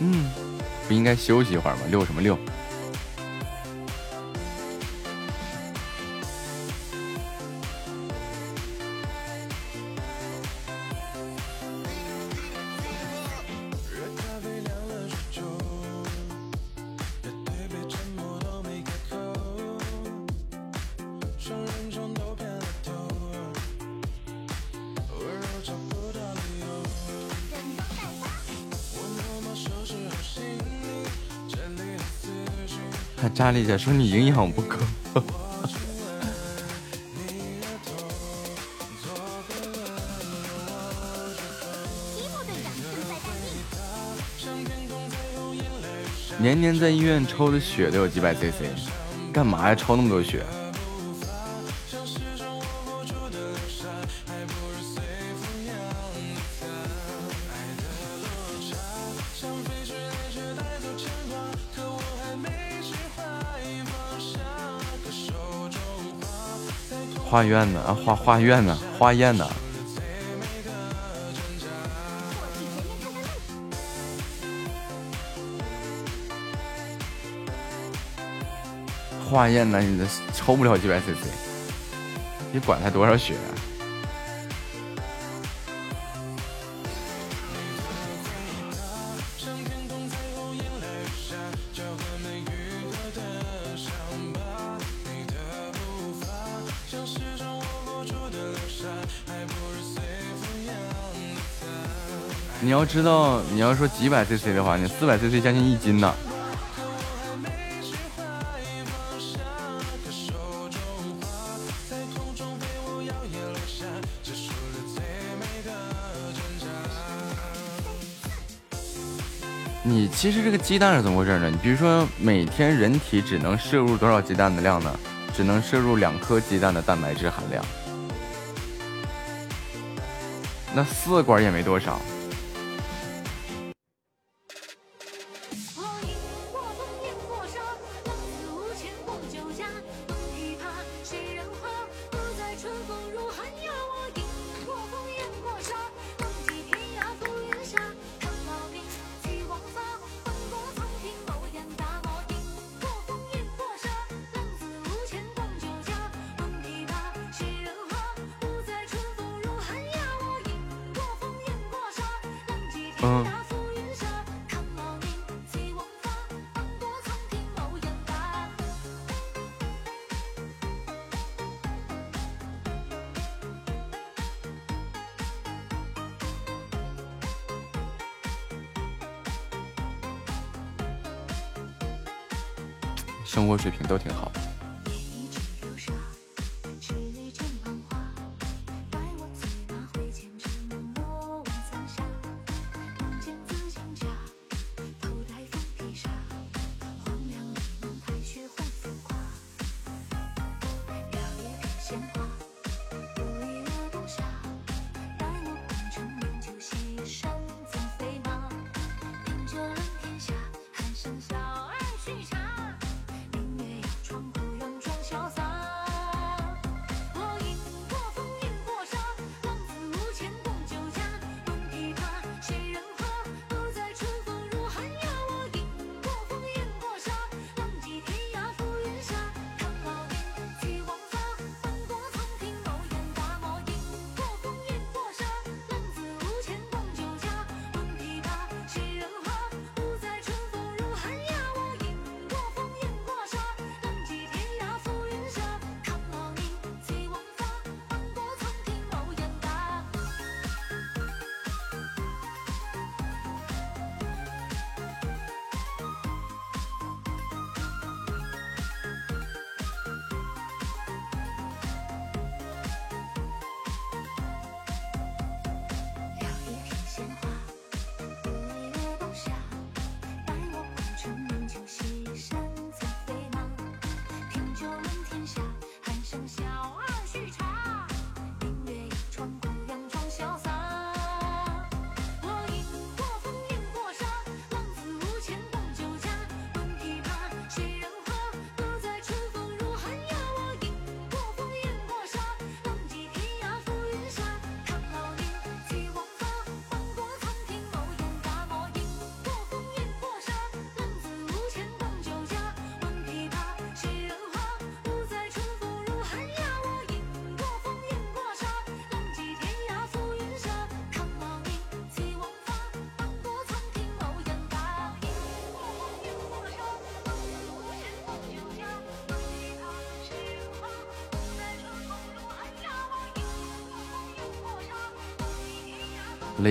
嗯，不应该休息一会儿吗？溜什么溜？看扎丽姐说你营养不够。年年在医院抽的血都有几百 CC，干嘛呀？抽那么多血？花苑呢？啊，花花苑呢？花宴呢？化验呢？你这抽不了几百 CC，你管他多少血啊？要知道，你要说几百 CC 的话，你四百 CC 将近一斤呢。你其实这个鸡蛋是怎么回事呢？你比如说每天人体只能摄入多少鸡蛋的量呢？只能摄入两颗鸡蛋的蛋白质含量，那四管也没多少。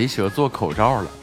你喜欢做口罩了。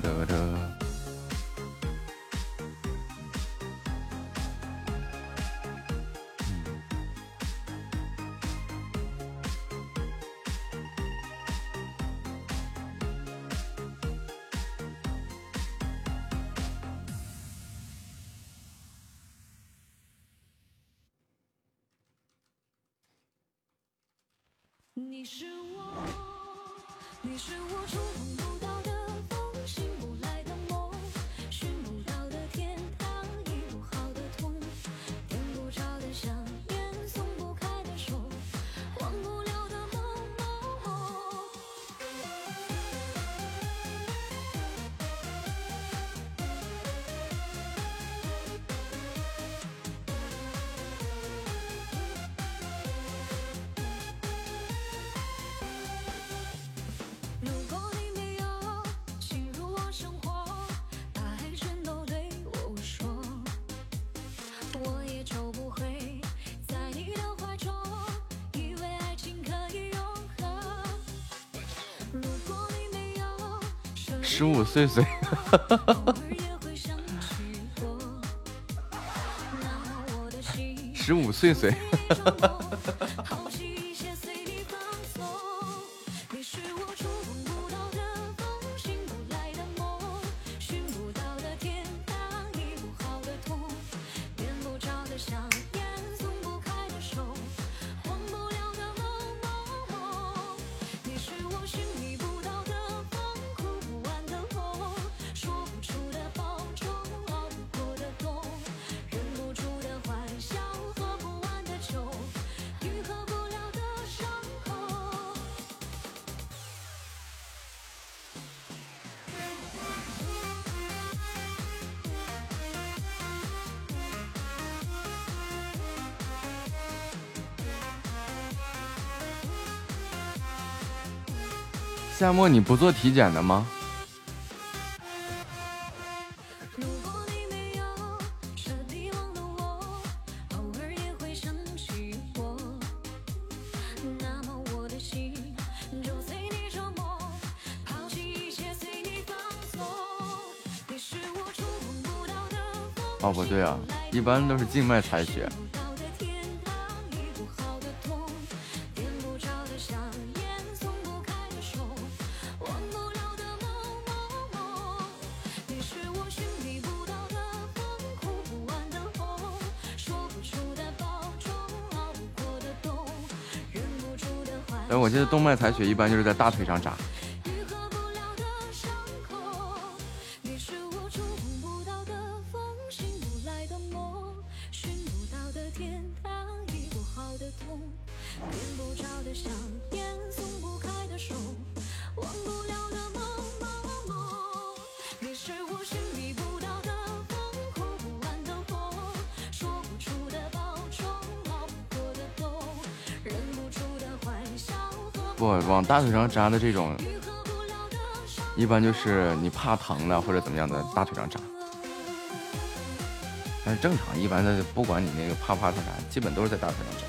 十五岁岁，十五岁岁。沙漠，你不做体检的吗？哦，不对啊，一般都是静脉采血。这动脉采血一般就是在大腿上扎。大腿上扎的这种一般就是你怕疼的或者怎么样的大腿上扎。但是正常一般的不管你那个怕不怕疼啥基本都是在大腿上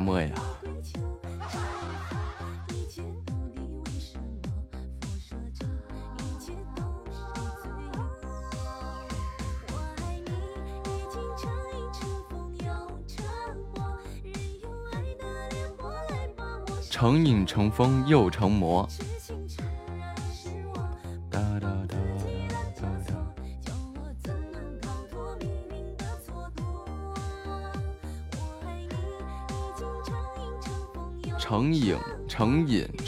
哎，夏末呀，成瘾成风又成魔。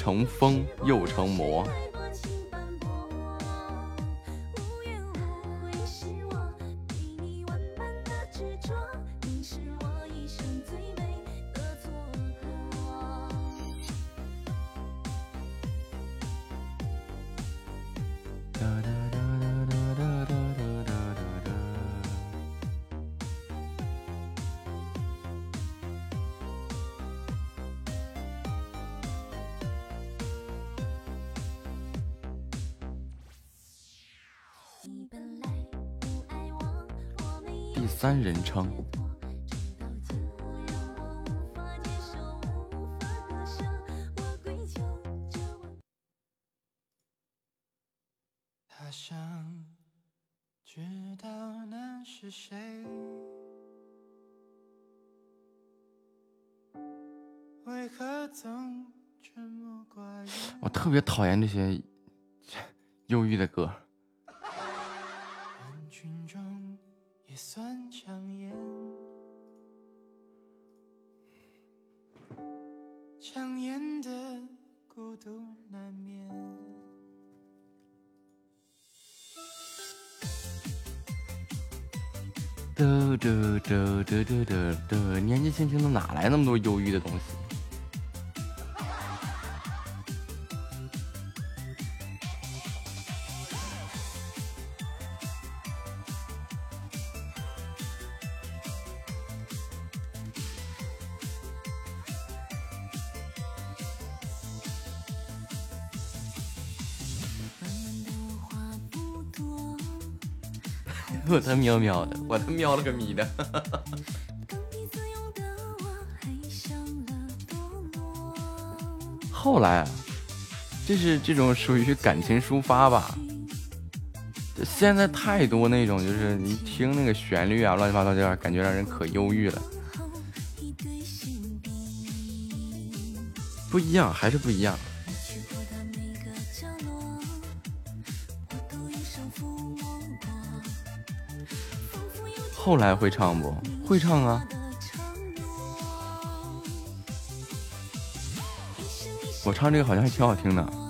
成风又成魔。别讨厌这些忧郁的歌。人群中也算抢眼，抢眼的孤独难免。嘚嘚嘚嘚嘚嘚嘚，年纪轻轻的哪来那么多忧郁的东西？他喵喵的，我他喵了个咪的！后来啊，这是这种属于感情抒发吧？现在太多那种，就是你听那个旋律啊，乱七八糟这样，感觉让人可忧郁了。不一样，还是不一样。后来会唱不？会唱啊！我唱这个好像还挺好听的。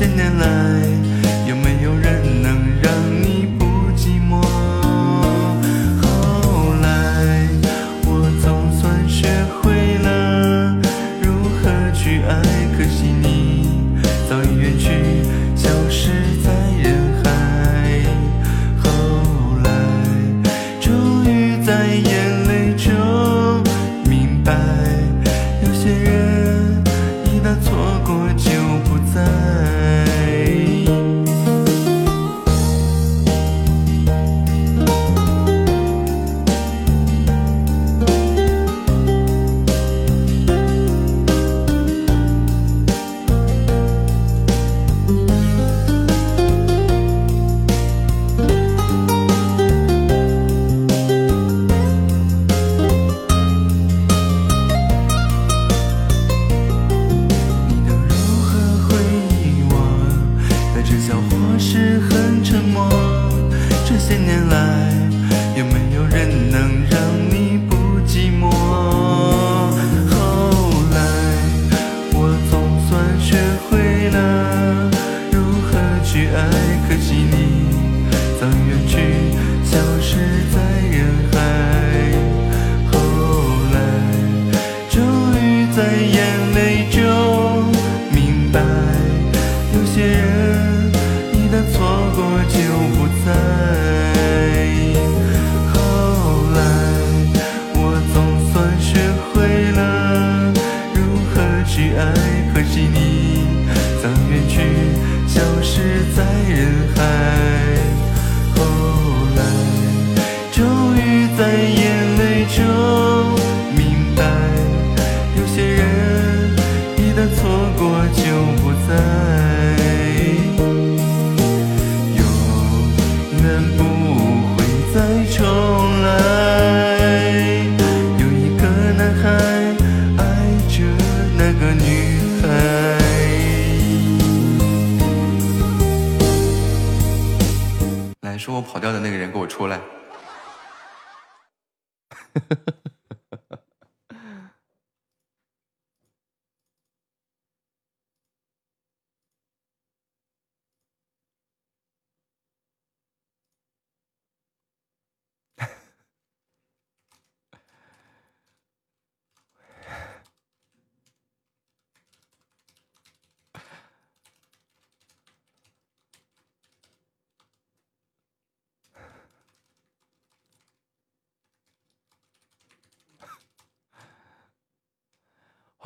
千年来有没有人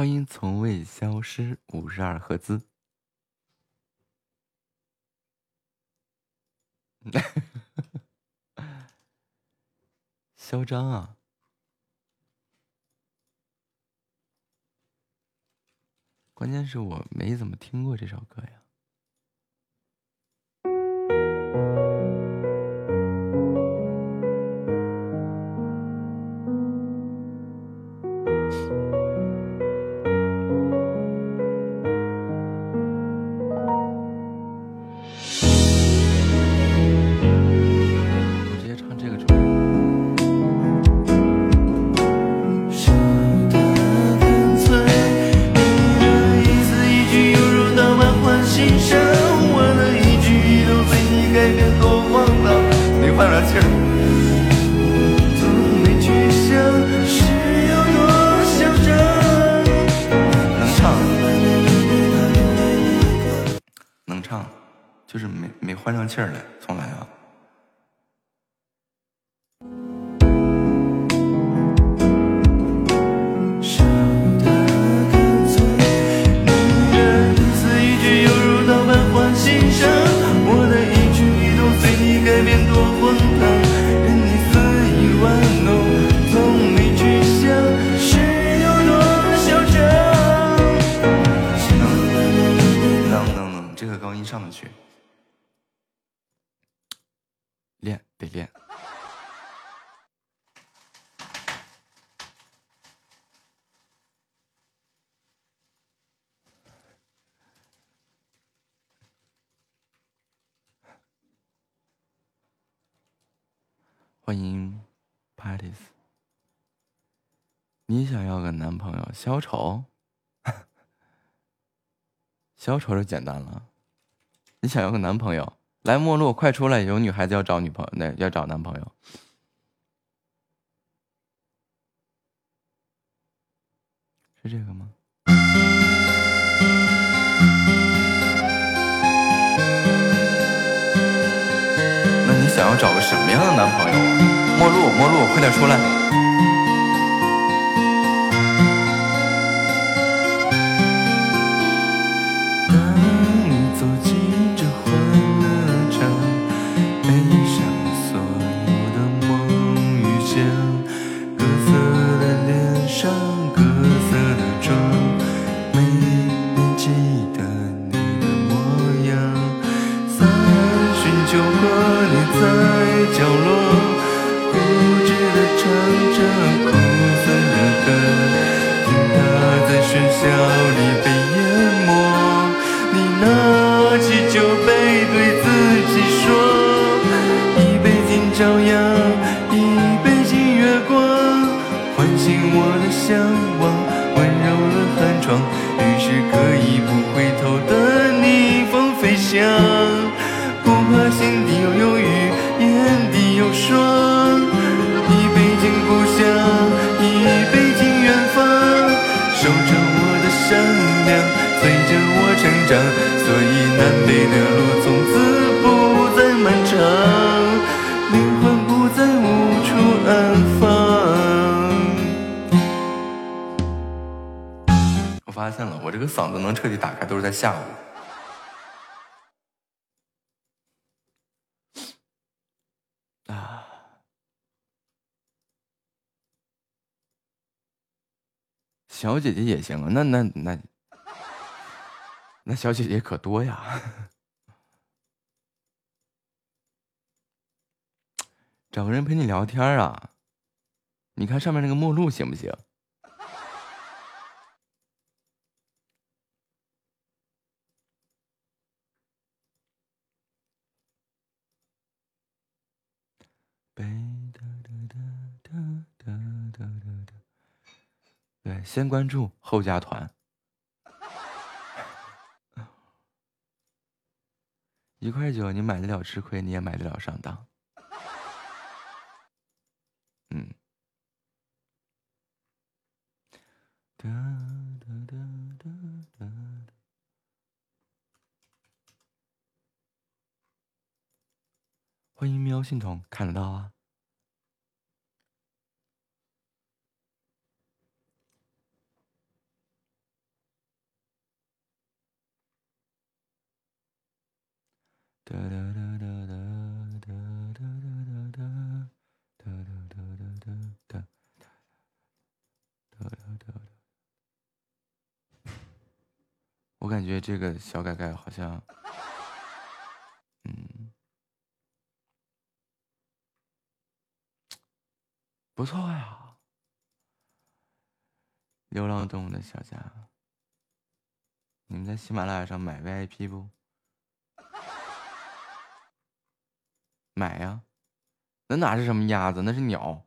欢迎从未消失五十二赫兹。嚣张啊！关键是我没怎么听过这首歌呀。你想要个男朋友，小丑，小丑就简单了。你想要个男朋友，来陌路，快出来，有女孩子要找女朋友，那要找男朋友。是这个吗？那你想要找个什么样的男朋友啊？陌路，陌路，快点出来！我，这个嗓子能彻底打开，都是在下午。啊，小姐姐也行啊，那那那。那小姐姐可多呀，找个人陪你聊天啊！你看上面那个目录行不行？对，先关注后加团。一块九，你买得了吃亏，你也买得了上当。嗯。欢迎喵信筒，看得到啊。哒哒哒哒哒哒哒哒哒哒哒哒哒哒哒哒哒。我感觉这个小改改好像，嗯，不错呀。流浪动物的小家，你们在喜马拉雅上买 VIP 不？买呀，那哪是什么鸭子，那是鸟。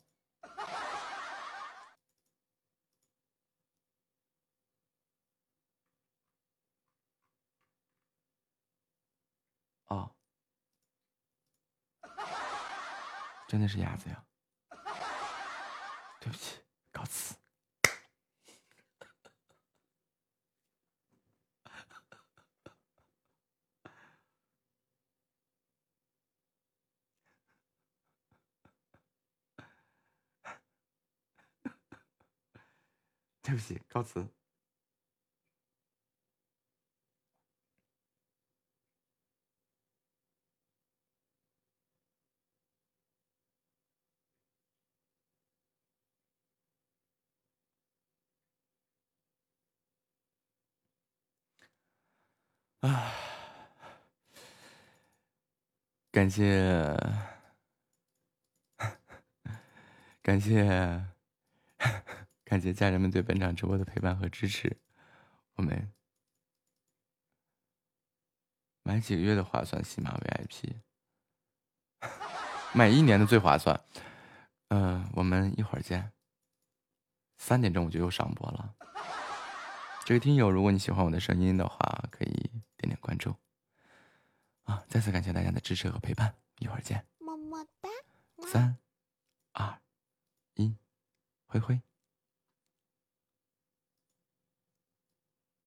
哦，真的是鸭子呀！对不起，告辞。对不起，告辞。啊，感谢，感谢，感谢家人们对本场直播的陪伴和支持。我们买几个月的划算，喜马 VIP，买一年的最划算。嗯、我们一会儿见。三点钟我就又上播了。这位听友，如果你喜欢我的声音的话，可以点点关注。啊！再次感谢大家的支持和陪伴，一会儿见。么么哒。三、二、一，挥挥。